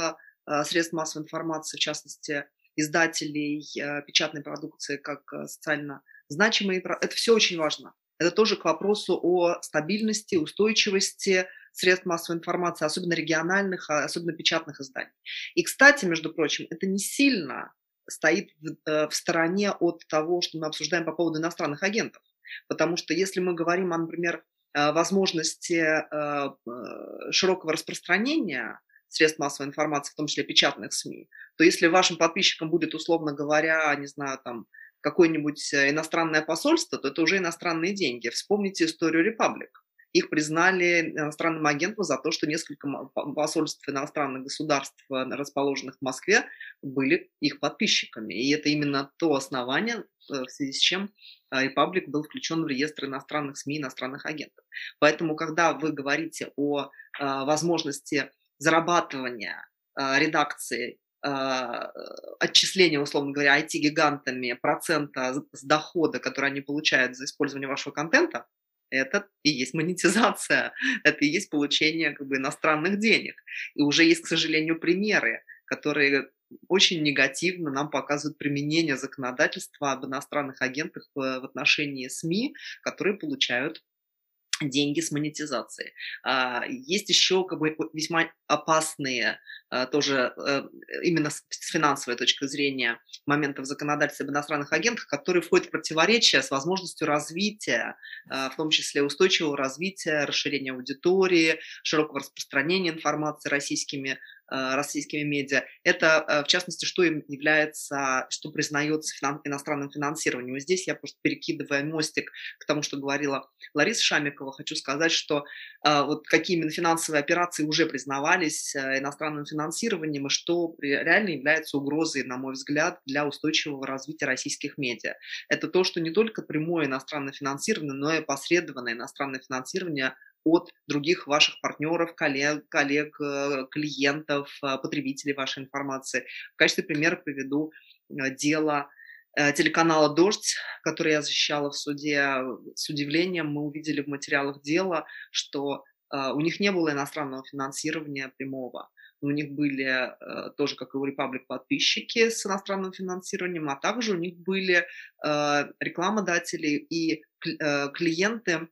средств массовой информации, в частности, издателей печатной продукции как социально значимые, это все очень важно. Это тоже к вопросу о стабильности, устойчивости средств массовой информации, особенно региональных, а особенно печатных изданий. И, кстати, между прочим, это не сильно стоит в, э, в стороне от того, что мы обсуждаем по поводу иностранных агентов. Потому что если мы говорим о, например, э, возможности э, широкого распространения средств массовой информации, в том числе печатных СМИ, то если вашим подписчикам будет, условно говоря, не знаю, там, какое-нибудь иностранное посольство, то это уже иностранные деньги. Вспомните историю Репаблик. Их признали иностранным агентом за то, что несколько посольств иностранных государств, э, расположенных в Москве, были их подписчиками. И это именно то основание, э, в связи с чем э, Republic был включен в реестр иностранных СМИ, иностранных агентов. Поэтому, когда вы говорите о возможности зарабатывания редакции отчисления, условно говоря, IT-гигантами процента с дохода, который они получают за использование вашего контента, это и есть монетизация, [laughs] это и есть получение как бы, иностранных денег. И уже есть, к сожалению, примеры, которые очень негативно нам показывают применение законодательства об иностранных агентах в отношении СМИ, которые получают [laughs] деньги с монетизации. А, есть еще как бы весьма опасные а, тоже э, именно с финансовой точки зрения моментов законодательства об иностранных агентах, которые входят в противоречие с возможностью развития, а, в том числе устойчивого развития, расширения аудитории, широкого распространения информации российскими российскими медиа, это, э, в частности, что им является, что признается финан, иностранным финансированием. И здесь я просто перекидывая мостик к тому, что говорила Лариса Шамикова, хочу сказать, что э, вот какие именно финансовые операции уже признавались иностранным финансированием, и что реально является угрозой, на мой взгляд, для устойчивого развития российских медиа. Это то, что не только прямое иностранное финансирование, но и посредованное иностранное финансирование от других ваших партнеров, коллег, коллег э, клиентов, э, потребителей вашей информации. В качестве примера приведу э, дело телеканала «Дождь», который я защищала в суде. С удивлением мы увидели в материалах дела, что у них не было иностранного финансирования прямого. У них были тоже, как и у Republic, подписчики с иностранным финансированием, а также у них были рекламодатели и клиенты,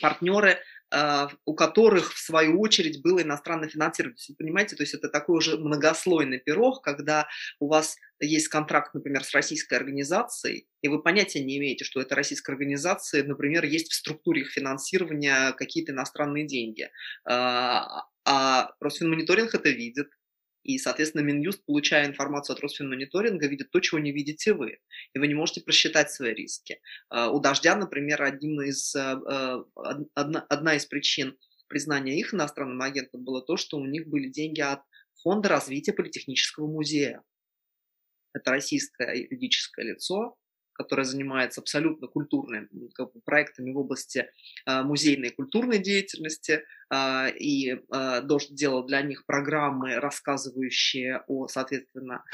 партнеры, а, у которых, в свою очередь, было иностранное финансирование. Вы понимаете, то есть это такой уже многослойный пирог, когда у вас есть контракт, например, с российской организацией, и вы понятия не имеете, что это российская организация, например, есть в структуре их финансирования какие-то иностранные деньги. А, а Росфинмониторинг это видит, и, соответственно, Минюст, получая информацию от Росфинмониторинга, видит то, чего не видите вы. И вы не можете просчитать свои риски. А, у «Дождя», например, одним из, э, э, одна, одна из причин признания их иностранным агентом было то, что у них были деньги от Фонда развития Политехнического музея. Это российское юридическое лицо, которая занимается абсолютно культурными как бы, проектами в области э, музейной и культурной деятельности, э, и э, Дождь делал для них программы, рассказывающие о, соответственно,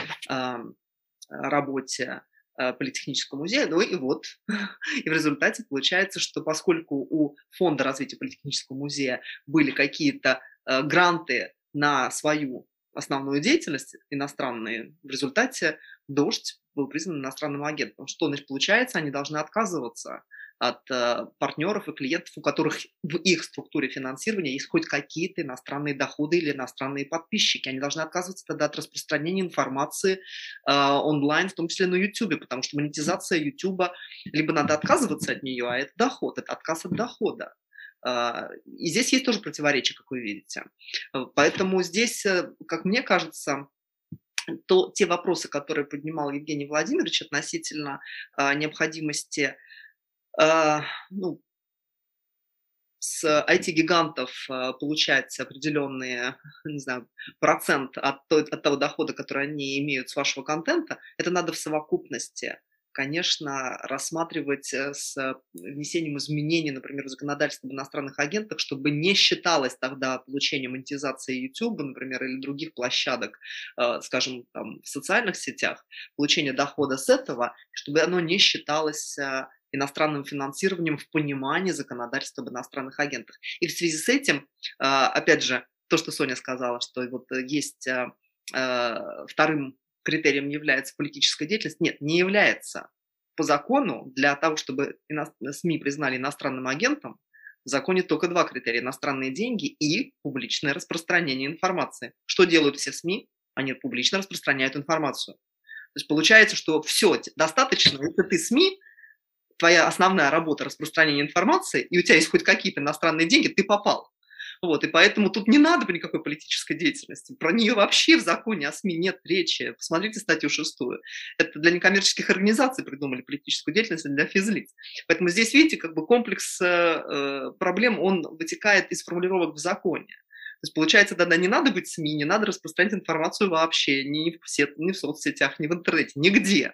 работе Политехнического музея. Ну и вот, [laughs] и в результате получается, что поскольку у Фонда развития Политехнического музея были какие-то гранты на свою основную деятельность иностранные, в результате «Дождь» был признан иностранным агентом. Что значит получается? Они должны отказываться от э, партнеров и клиентов, у которых в их структуре финансирования есть хоть какие-то иностранные доходы или иностранные подписчики. Они должны отказываться тогда от распространения информации э, онлайн, в том числе на YouTube, потому что монетизация YouTube либо надо отказываться от нее, а это доход, это отказ от дохода. А, и здесь есть тоже противоречие, как вы видите. Поэтому здесь, э, как мне кажется, то те вопросы, которые поднимал Евгений Владимирович относительно э, необходимости э, ну, с IT-гигантов э, получать определенный, не знаю, процент от, той, от того дохода, который они имеют с вашего контента, это надо в совокупности конечно, рассматривать э, с внесением изменений, например, в законодательство об иностранных агентах, чтобы не считалось тогда получение монетизации YouTube, например, или других площадок, э, скажем, там, в социальных сетях, получение дохода с этого, чтобы оно не считалось э, иностранным финансированием в понимании законодательства об иностранных агентах. И в связи с этим, опять же, то, что Соня сказала, что вот есть вторым критерием является политическая деятельность? Нет, не является. По закону для того, чтобы СМИ признали иностранным агентом, в законе только два критерия – иностранные деньги и публичное распространение информации. Что делают все СМИ? Они публично распространяют информацию. То есть получается, что все, достаточно, если ты СМИ, твоя основная работа распространения информации, и у тебя есть хоть какие-то иностранные деньги, ты попал. Вот, и поэтому тут не надо никакой политической деятельности. Про нее вообще в законе о СМИ нет речи. Посмотрите статью шестую. Это для некоммерческих организаций придумали политическую деятельность, а для физлиц. Поэтому здесь, видите, как бы комплекс э, проблем, он вытекает из формулировок в законе. То есть, получается, тогда не надо быть СМИ, не надо распространять информацию вообще, ни в, сет, ни в соцсетях, ни в интернете, нигде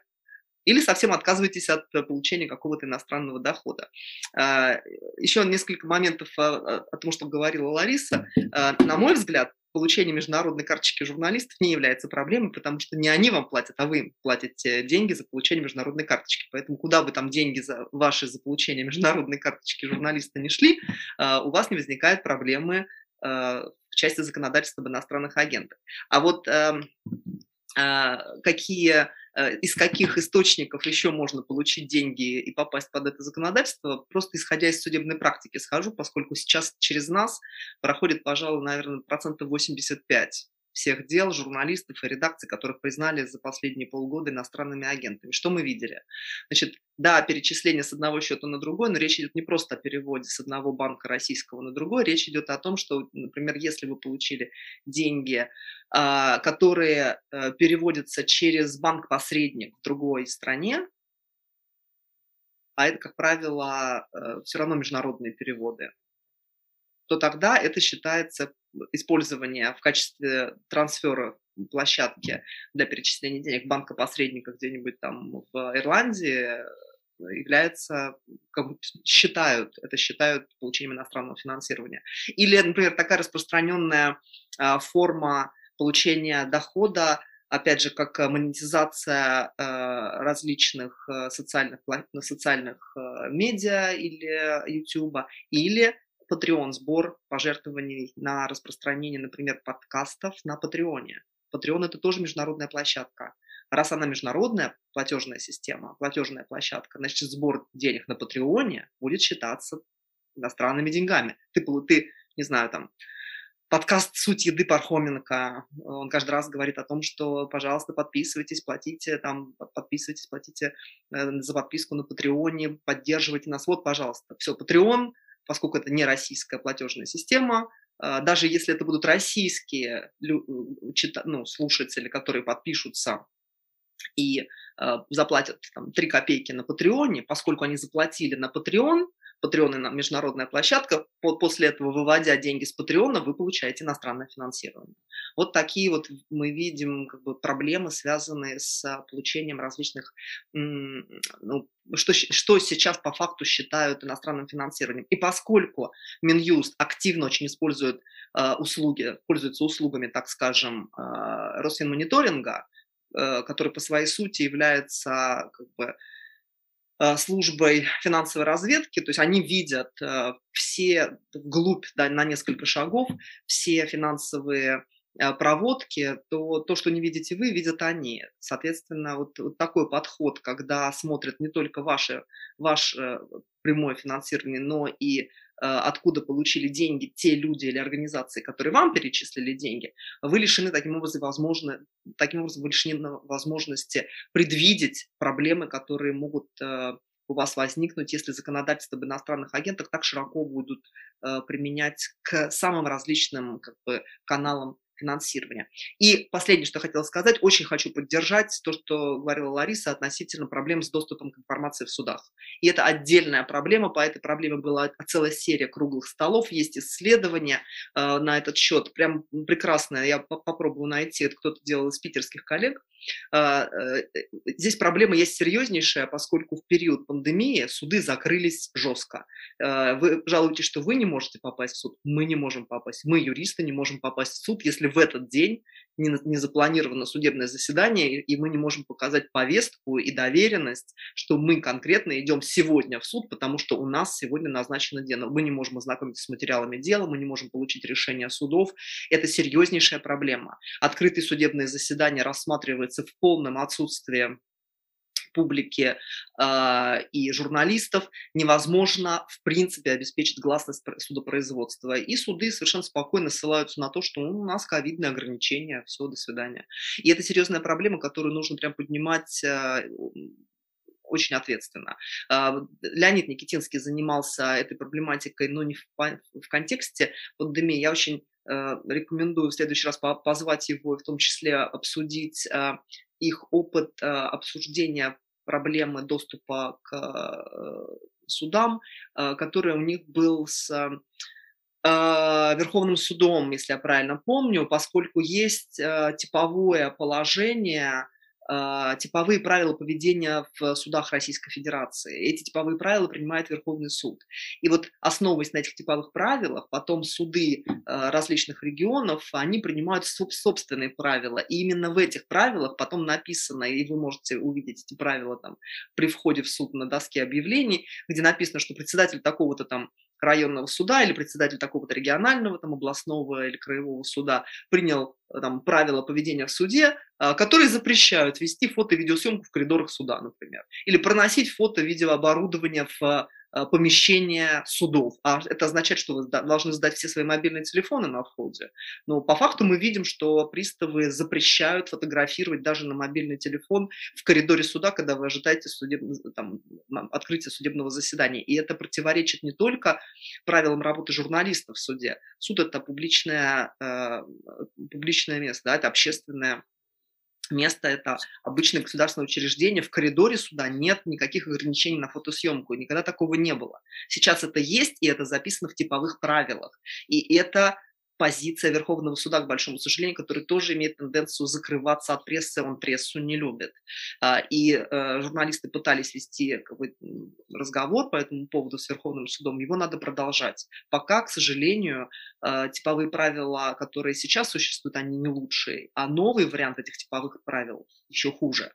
или совсем отказываетесь от э, получения какого-то иностранного дохода. А, Еще несколько моментов о том, что говорила Лариса. А, на мой взгляд, получение международной карточки журналистов не является проблемой, потому что не они вам платят, а вы им платите деньги за получение международной карточки. Поэтому куда бы там деньги за ваши за получение международной карточки журналиста не шли, а, у вас не возникает проблемы в части законодательства об иностранных агентах. А вот эм, какие Э, из каких источников еще можно получить деньги и попасть под это законодательство, просто исходя из судебной практики схожу, поскольку сейчас через нас проходит, пожалуй, наверное, процентов 85 всех дел журналистов и редакций, которых признали за последние полгода иностранными агентами. Что мы видели? Значит, да, перечисление с одного счета на другой, но речь идет не просто о переводе с одного банка российского на другой, речь идет о том, что, например, если вы получили деньги, а, которые э, переводятся через банк-посредник в другой стране, а это, как правило, э, все равно международные переводы, то тогда это считается использование в качестве трансфера площадки для перечисления денег банка-посредника где-нибудь там в Ирландии является, как бы считают, это считают получением иностранного финансирования. Или, например, такая распространенная а, форма получения дохода, опять же, как монетизация а, различных а, социальных, социальных медиа или YouTube, или Patreon, сбор пожертвований на распространение, например, подкастов на Патреоне. Patreon – это тоже международная площадка. Раз она международная платежная система, платежная площадка, значит, сбор денег на Патреоне будет считаться иностранными деньгами. Ты, ты не знаю, там, подкаст «Суть еды» Пархоменко, он каждый раз говорит о том, что, пожалуйста, подписывайтесь, платите, там, подписывайтесь, платите э, за подписку на Патреоне, поддерживайте нас. Вот, пожалуйста, все, Patreon, поскольку это не российская платежная система, э, даже если это будут российские ну, слушатели, которые подпишутся и э, заплатят там, 3 копейки на Патреоне, поскольку они заплатили на Patreon, Patreon – международная площадка, после этого, выводя деньги с Патреона, вы получаете иностранное финансирование. Вот такие вот мы видим как бы, проблемы, связанные с получением различных, ну, что, что сейчас по факту считают иностранным финансированием. И поскольку Минюст активно очень использует э, услуги, пользуется услугами, так скажем, э, Росфинмониторинга, э, который по своей сути является как бы, службой финансовой разведки, то есть они видят э, все вглубь да, на несколько шагов, все финансовые э, проводки, то то, что не видите вы, видят они. Соответственно, вот, вот такой подход, когда смотрят не только ваше, ваше прямое финансирование, но и Э, откуда получили деньги те люди или организации, которые вам перечислили деньги, вы лишены таким образом, возможно, таким образом вы лишены возможности предвидеть проблемы, которые могут э, у вас возникнуть, если законодательство об иностранных агентах так широко будут э, применять к самым различным как бы, каналам финансирования. И последнее, что я хотела сказать, очень хочу поддержать то, что говорила Лариса относительно проблем с доступом к информации в судах. И это отдельная проблема, по этой проблеме была целая серия круглых столов, есть исследования э, на этот счет, прям прекрасное, я попробую найти, это кто-то делал из питерских коллег, здесь проблема есть серьезнейшая, поскольку в период пандемии суды закрылись жестко. А, вы жалуетесь, что вы не можете попасть в суд, мы не можем попасть. Мы, юристы, не можем попасть в суд, если в этот день не, запланировано судебное заседание, и мы не можем показать повестку и доверенность, что мы конкретно идем сегодня в суд, потому что у нас сегодня назначено дело. Мы не можем ознакомиться с материалами дела, мы не можем получить решение судов. Это серьезнейшая проблема. Открытые судебные заседания рассматриваются в полном отсутствии публики э, и журналистов невозможно в принципе обеспечить гласность судопроизводства. И суды совершенно спокойно ссылаются на то, что ну, у нас ковидные ограничения, все, до свидания. И это серьезная проблема, которую нужно прям поднимать э, очень ответственно. Леонид Никитинский занимался этой проблематикой, но не в, в контексте пандемии. Я очень рекомендую в следующий раз позвать его, в том числе обсудить их опыт э, обсуждения проблемы доступа к э, судам, э, который у них был с Верховным судом, если я правильно помню, поскольку есть типовое положение типовые правила поведения в судах Российской Федерации. Эти типовые правила принимает Верховный суд. И вот основываясь на этих типовых правилах, потом суды а, различных регионов, они принимают собственные правила. И именно в этих правилах потом написано, и вы можете увидеть эти правила там при входе в суд на доске объявлений, где написано, что председатель такого-то там районного суда или председатель такого-то регионального, там, областного или краевого суда принял там, правила поведения в суде, а, которые запрещают вести фото- и видеосъемку в коридорах суда, например, или проносить фото-видеооборудование в помещения судов. А это означает, что вы должны сдать все свои мобильные телефоны на входе. Но по факту мы видим, что приставы запрещают фотографировать даже на мобильный телефон в коридоре суда, когда вы ожидаете судеб... там, открытия судебного заседания. И это противоречит не только правилам работы журналистов в суде. Суд – это публичное, э, публичное место, да, это общественное место – это обычное государственное учреждение, в коридоре суда нет никаких ограничений на фотосъемку, никогда такого не было. Сейчас это есть, и это записано в типовых правилах. И это позиция Верховного суда, к большому сожалению, который тоже имеет тенденцию закрываться от прессы, он прессу не любит. А, и э, журналисты пытались вести разговор по этому поводу с Верховным судом, его надо продолжать. Пока, к сожалению, э, типовые правила, которые сейчас существуют, они не лучшие, а новый вариант этих типовых правил еще хуже.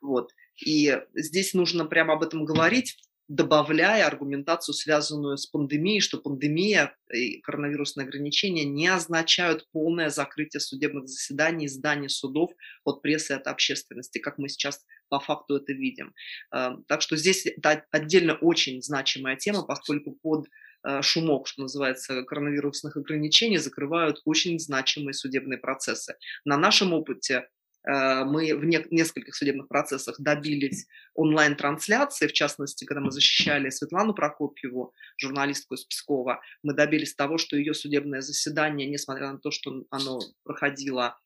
Вот. И здесь нужно прямо об этом говорить, добавляя аргументацию, связанную с пандемией, что пандемия и коронавирусные ограничения не означают полное закрытие судебных заседаний, зданий судов от прессы и от общественности, как мы сейчас по факту это видим. Э, так что здесь это отдельно очень значимая тема, поскольку под э, шумок, что называется, коронавирусных ограничений закрывают очень значимые судебные процессы. На нашем опыте мы в не, нескольких судебных процессах добились онлайн-трансляции, в частности, когда мы защищали Светлану Прокопьеву, журналистку из Пскова, мы добились того, что ее судебное заседание, несмотря на то, что оно проходило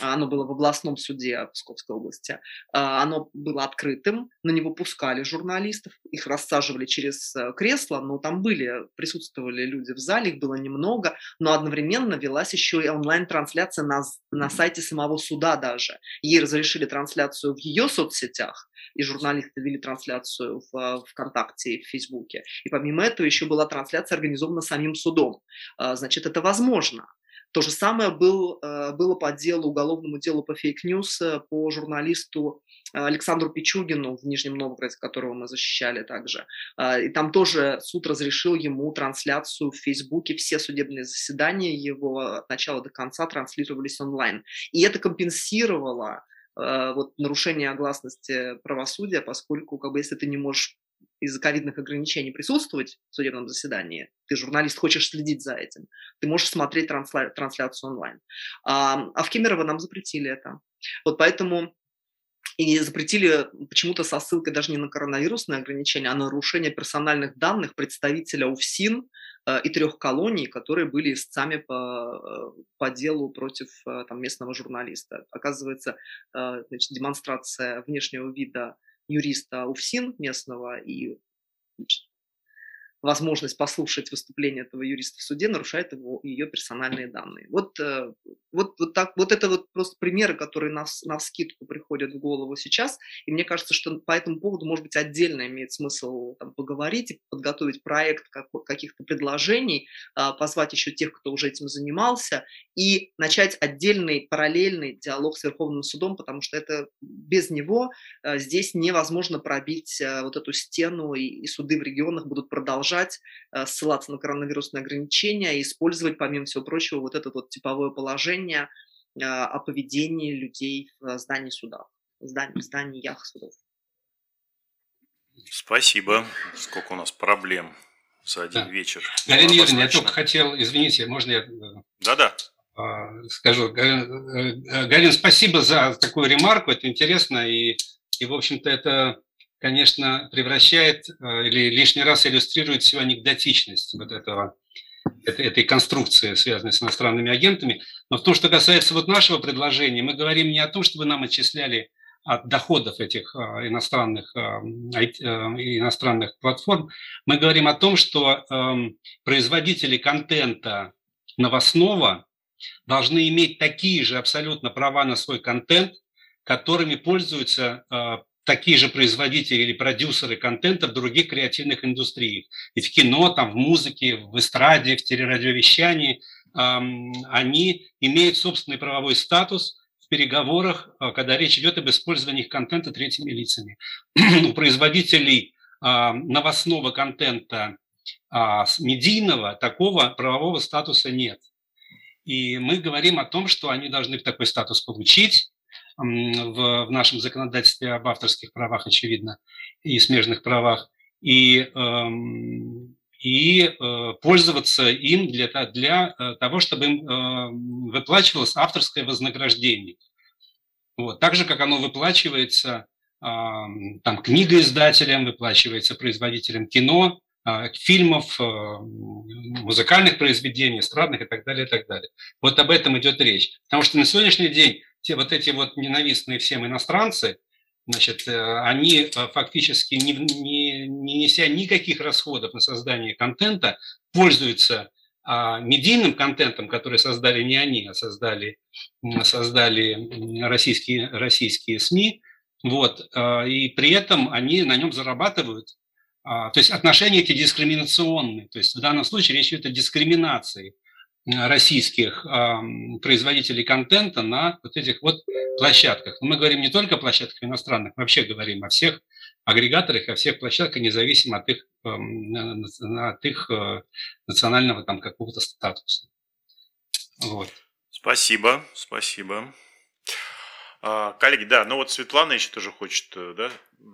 оно было в областном суде Псковской области, а, оно было открытым, на него пускали журналистов, их рассаживали через э, кресло, но там были, присутствовали люди в зале, их было немного, но одновременно велась еще и онлайн-трансляция на, на сайте самого суда даже. Ей разрешили трансляцию в ее соцсетях, и журналисты вели трансляцию в э, ВКонтакте и в Фейсбуке. И помимо этого еще была трансляция организована самим судом. А, значит, это возможно. То же самое был, э, было по делу, уголовному делу по fake news э, по журналисту э, Александру Пичугину в Нижнем Новгороде, которого мы защищали также. И там тоже суд разрешил ему трансляцию в Фейсбуке. Все судебные заседания его от начала до конца транслировались онлайн. И это компенсировало вот, нарушение гласности правосудия, поскольку как бы, если ты не можешь из-за ковидных ограничений присутствовать в судебном заседании, ты журналист, хочешь следить за этим, ты можешь смотреть трансля- трансляцию онлайн. А, а в Кемерово нам запретили это. Вот поэтому и запретили почему-то со ссылкой даже не на коронавирусные ограничения, а на нарушение персональных данных представителя УФСИН э, и трех колоний, которые были истцами по, э, по делу против э, там, местного журналиста. Оказывается, значит, демонстрация внешнего вида юриста УФСИН местного и возможность послушать выступление этого юриста в суде нарушает его, ее персональные данные. Вот, э, вот, вот, так, вот это вот просто примеры, которые на, на вскидку приходят в голову сейчас. И мне кажется, что по этому поводу, может быть, отдельно имеет смысл там, поговорить и подготовить проект как, каких-то предложений, а, позвать еще тех, кто уже этим занимался, и начать отдельный параллельный диалог с Верховным судом, потому что это без него э, здесь невозможно пробить э, вот эту стену, и, и суды в регионах будут продолжать э, ссылаться на коронавирусные ограничения и использовать, помимо всего прочего, вот это вот типовое положение о поведении людей в здании суда, в здании, в зданиях судов.
Спасибо. Сколько у нас проблем за один
да.
вечер.
Галина Юрьевна, я только хотел, извините, можно я...
Да-да.
Скажу. Э, э, Галин, спасибо за такую ремарку, это интересно, и, и в общем-то, это, конечно, превращает э, или лишний раз иллюстрирует всю анекдотичность вот этого, этой, конструкции, связанной с иностранными агентами. Но в том, что касается вот нашего предложения, мы говорим не о том, чтобы нам отчисляли от доходов этих иностранных, иностранных платформ, мы говорим о том, что эм, производители контента новостного должны иметь такие же абсолютно права на свой контент, которыми пользуются э, такие же производители или продюсеры контента в других креативных индустриях. И в кино, там, в музыке, в эстраде, в телерадиовещании они имеют собственный правовой статус в переговорах, э, когда речь идет об использовании их контента третьими лицами. [clears throat] У производителей э, новостного контента э, медийного такого правового статуса нет. И мы говорим о том, что они должны такой статус получить в, в нашем законодательстве об авторских правах, очевидно, и смежных правах, и, эм, и э, пользоваться им для, для э, того, чтобы им э, выплачивалось авторское вознаграждение. Вот. Так же, как оно выплачивается там, книгоиздателям, выплачивается производителям кино, а, фильмов, э, музыкальных произведений, эстрадных и так далее, и так далее. Вот об этом идет речь. Потому что на сегодняшний день те вот эти вот ненавистные всем иностранцы, значит, э, они э, фактически, не, не, не неся никаких расходов на создание контента, пользуются а, медийным контентом, который создали не они, а создали, создали российские, российские СМИ, вот, и при этом они на нем зарабатывают а, то есть отношения эти дискриминационные. То есть в данном случае речь идет о дискриминации российских производителей контента на вот этих вот площадках. Но мы говорим не только о площадках иностранных, мы вообще говорим о всех агрегаторах, о всех площадках, независимо от их, от их э, национального там какого-то статуса.
Вот. Спасибо, спасибо. А, коллеги, да, ну вот Светлана еще тоже хочет, э, да?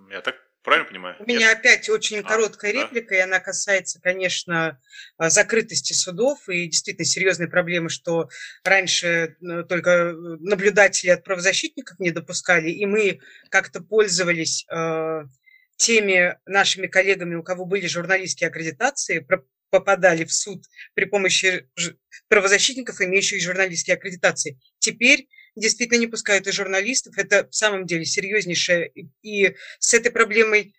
Я так правильно понимаю?
У меня опять очень а, короткая а, реплика, да? и она касается, конечно, а, закрытости судов и действительно серьезной проблемы, что раньше э, только наблюдатели от правозащитников не допускали, и мы как-то пользовались э, теми нашими коллегами, у кого были журналистские аккредитации, попадали в суд при помощи правозащитников, имеющих журналистские аккредитации. Теперь действительно не пускают и журналистов. Это в самом деле серьезнейшее. И с этой проблемой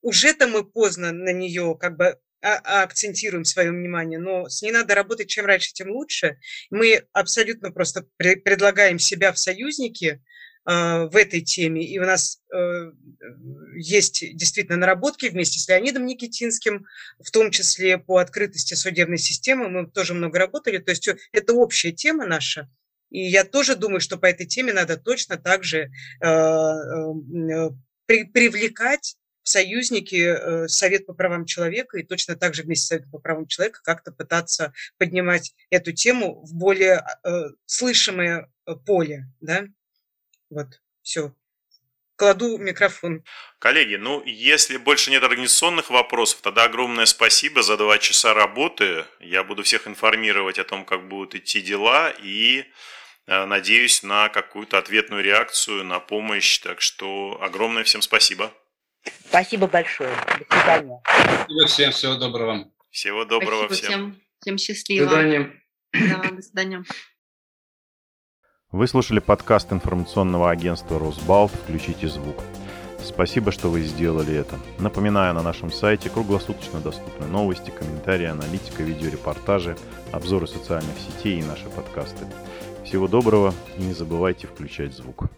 уже-то мы поздно на нее как бы а, а, акцентируем свое внимание, но с ней надо работать чем раньше, тем лучше. Мы абсолютно просто предлагаем себя в союзники э, в этой теме, и у нас э, есть действительно наработки вместе с Леонидом Никитинским, в том числе по открытости судебной системы, мы тоже много работали, то есть это общая тема наша, и я тоже думаю, что по этой теме надо точно так же э, э, при, привлекать в союзники э, Совет по правам человека и точно так же вместе с Советом по правам человека как-то пытаться поднимать эту тему в более слышимое поле. Да? Вот, все. Кладу микрофон.
Коллеги, ну, если больше нет организационных вопросов, тогда огромное спасибо за два часа работы. Я буду всех информировать о том, как будут идти дела, и Э, надеюсь на какую-то ответную реакцию, на помощь. Так что огромное всем спасибо.
Спасибо большое. До свидания.
Спасибо всем. Всего доброго.
Всего доброго
спасибо всем. Всем, всем счастливо.
До свидания.
Да, до свидания.
Вы слушали подкаст информационного агентства «Росбалт. Включите звук». Спасибо, что вы сделали это. Напоминаю, на нашем сайте круглосуточно доступны новости, комментарии, аналитика, видеорепортажи, обзоры социальных сетей и наши подкасты. Всего доброго и не забывайте включать звук.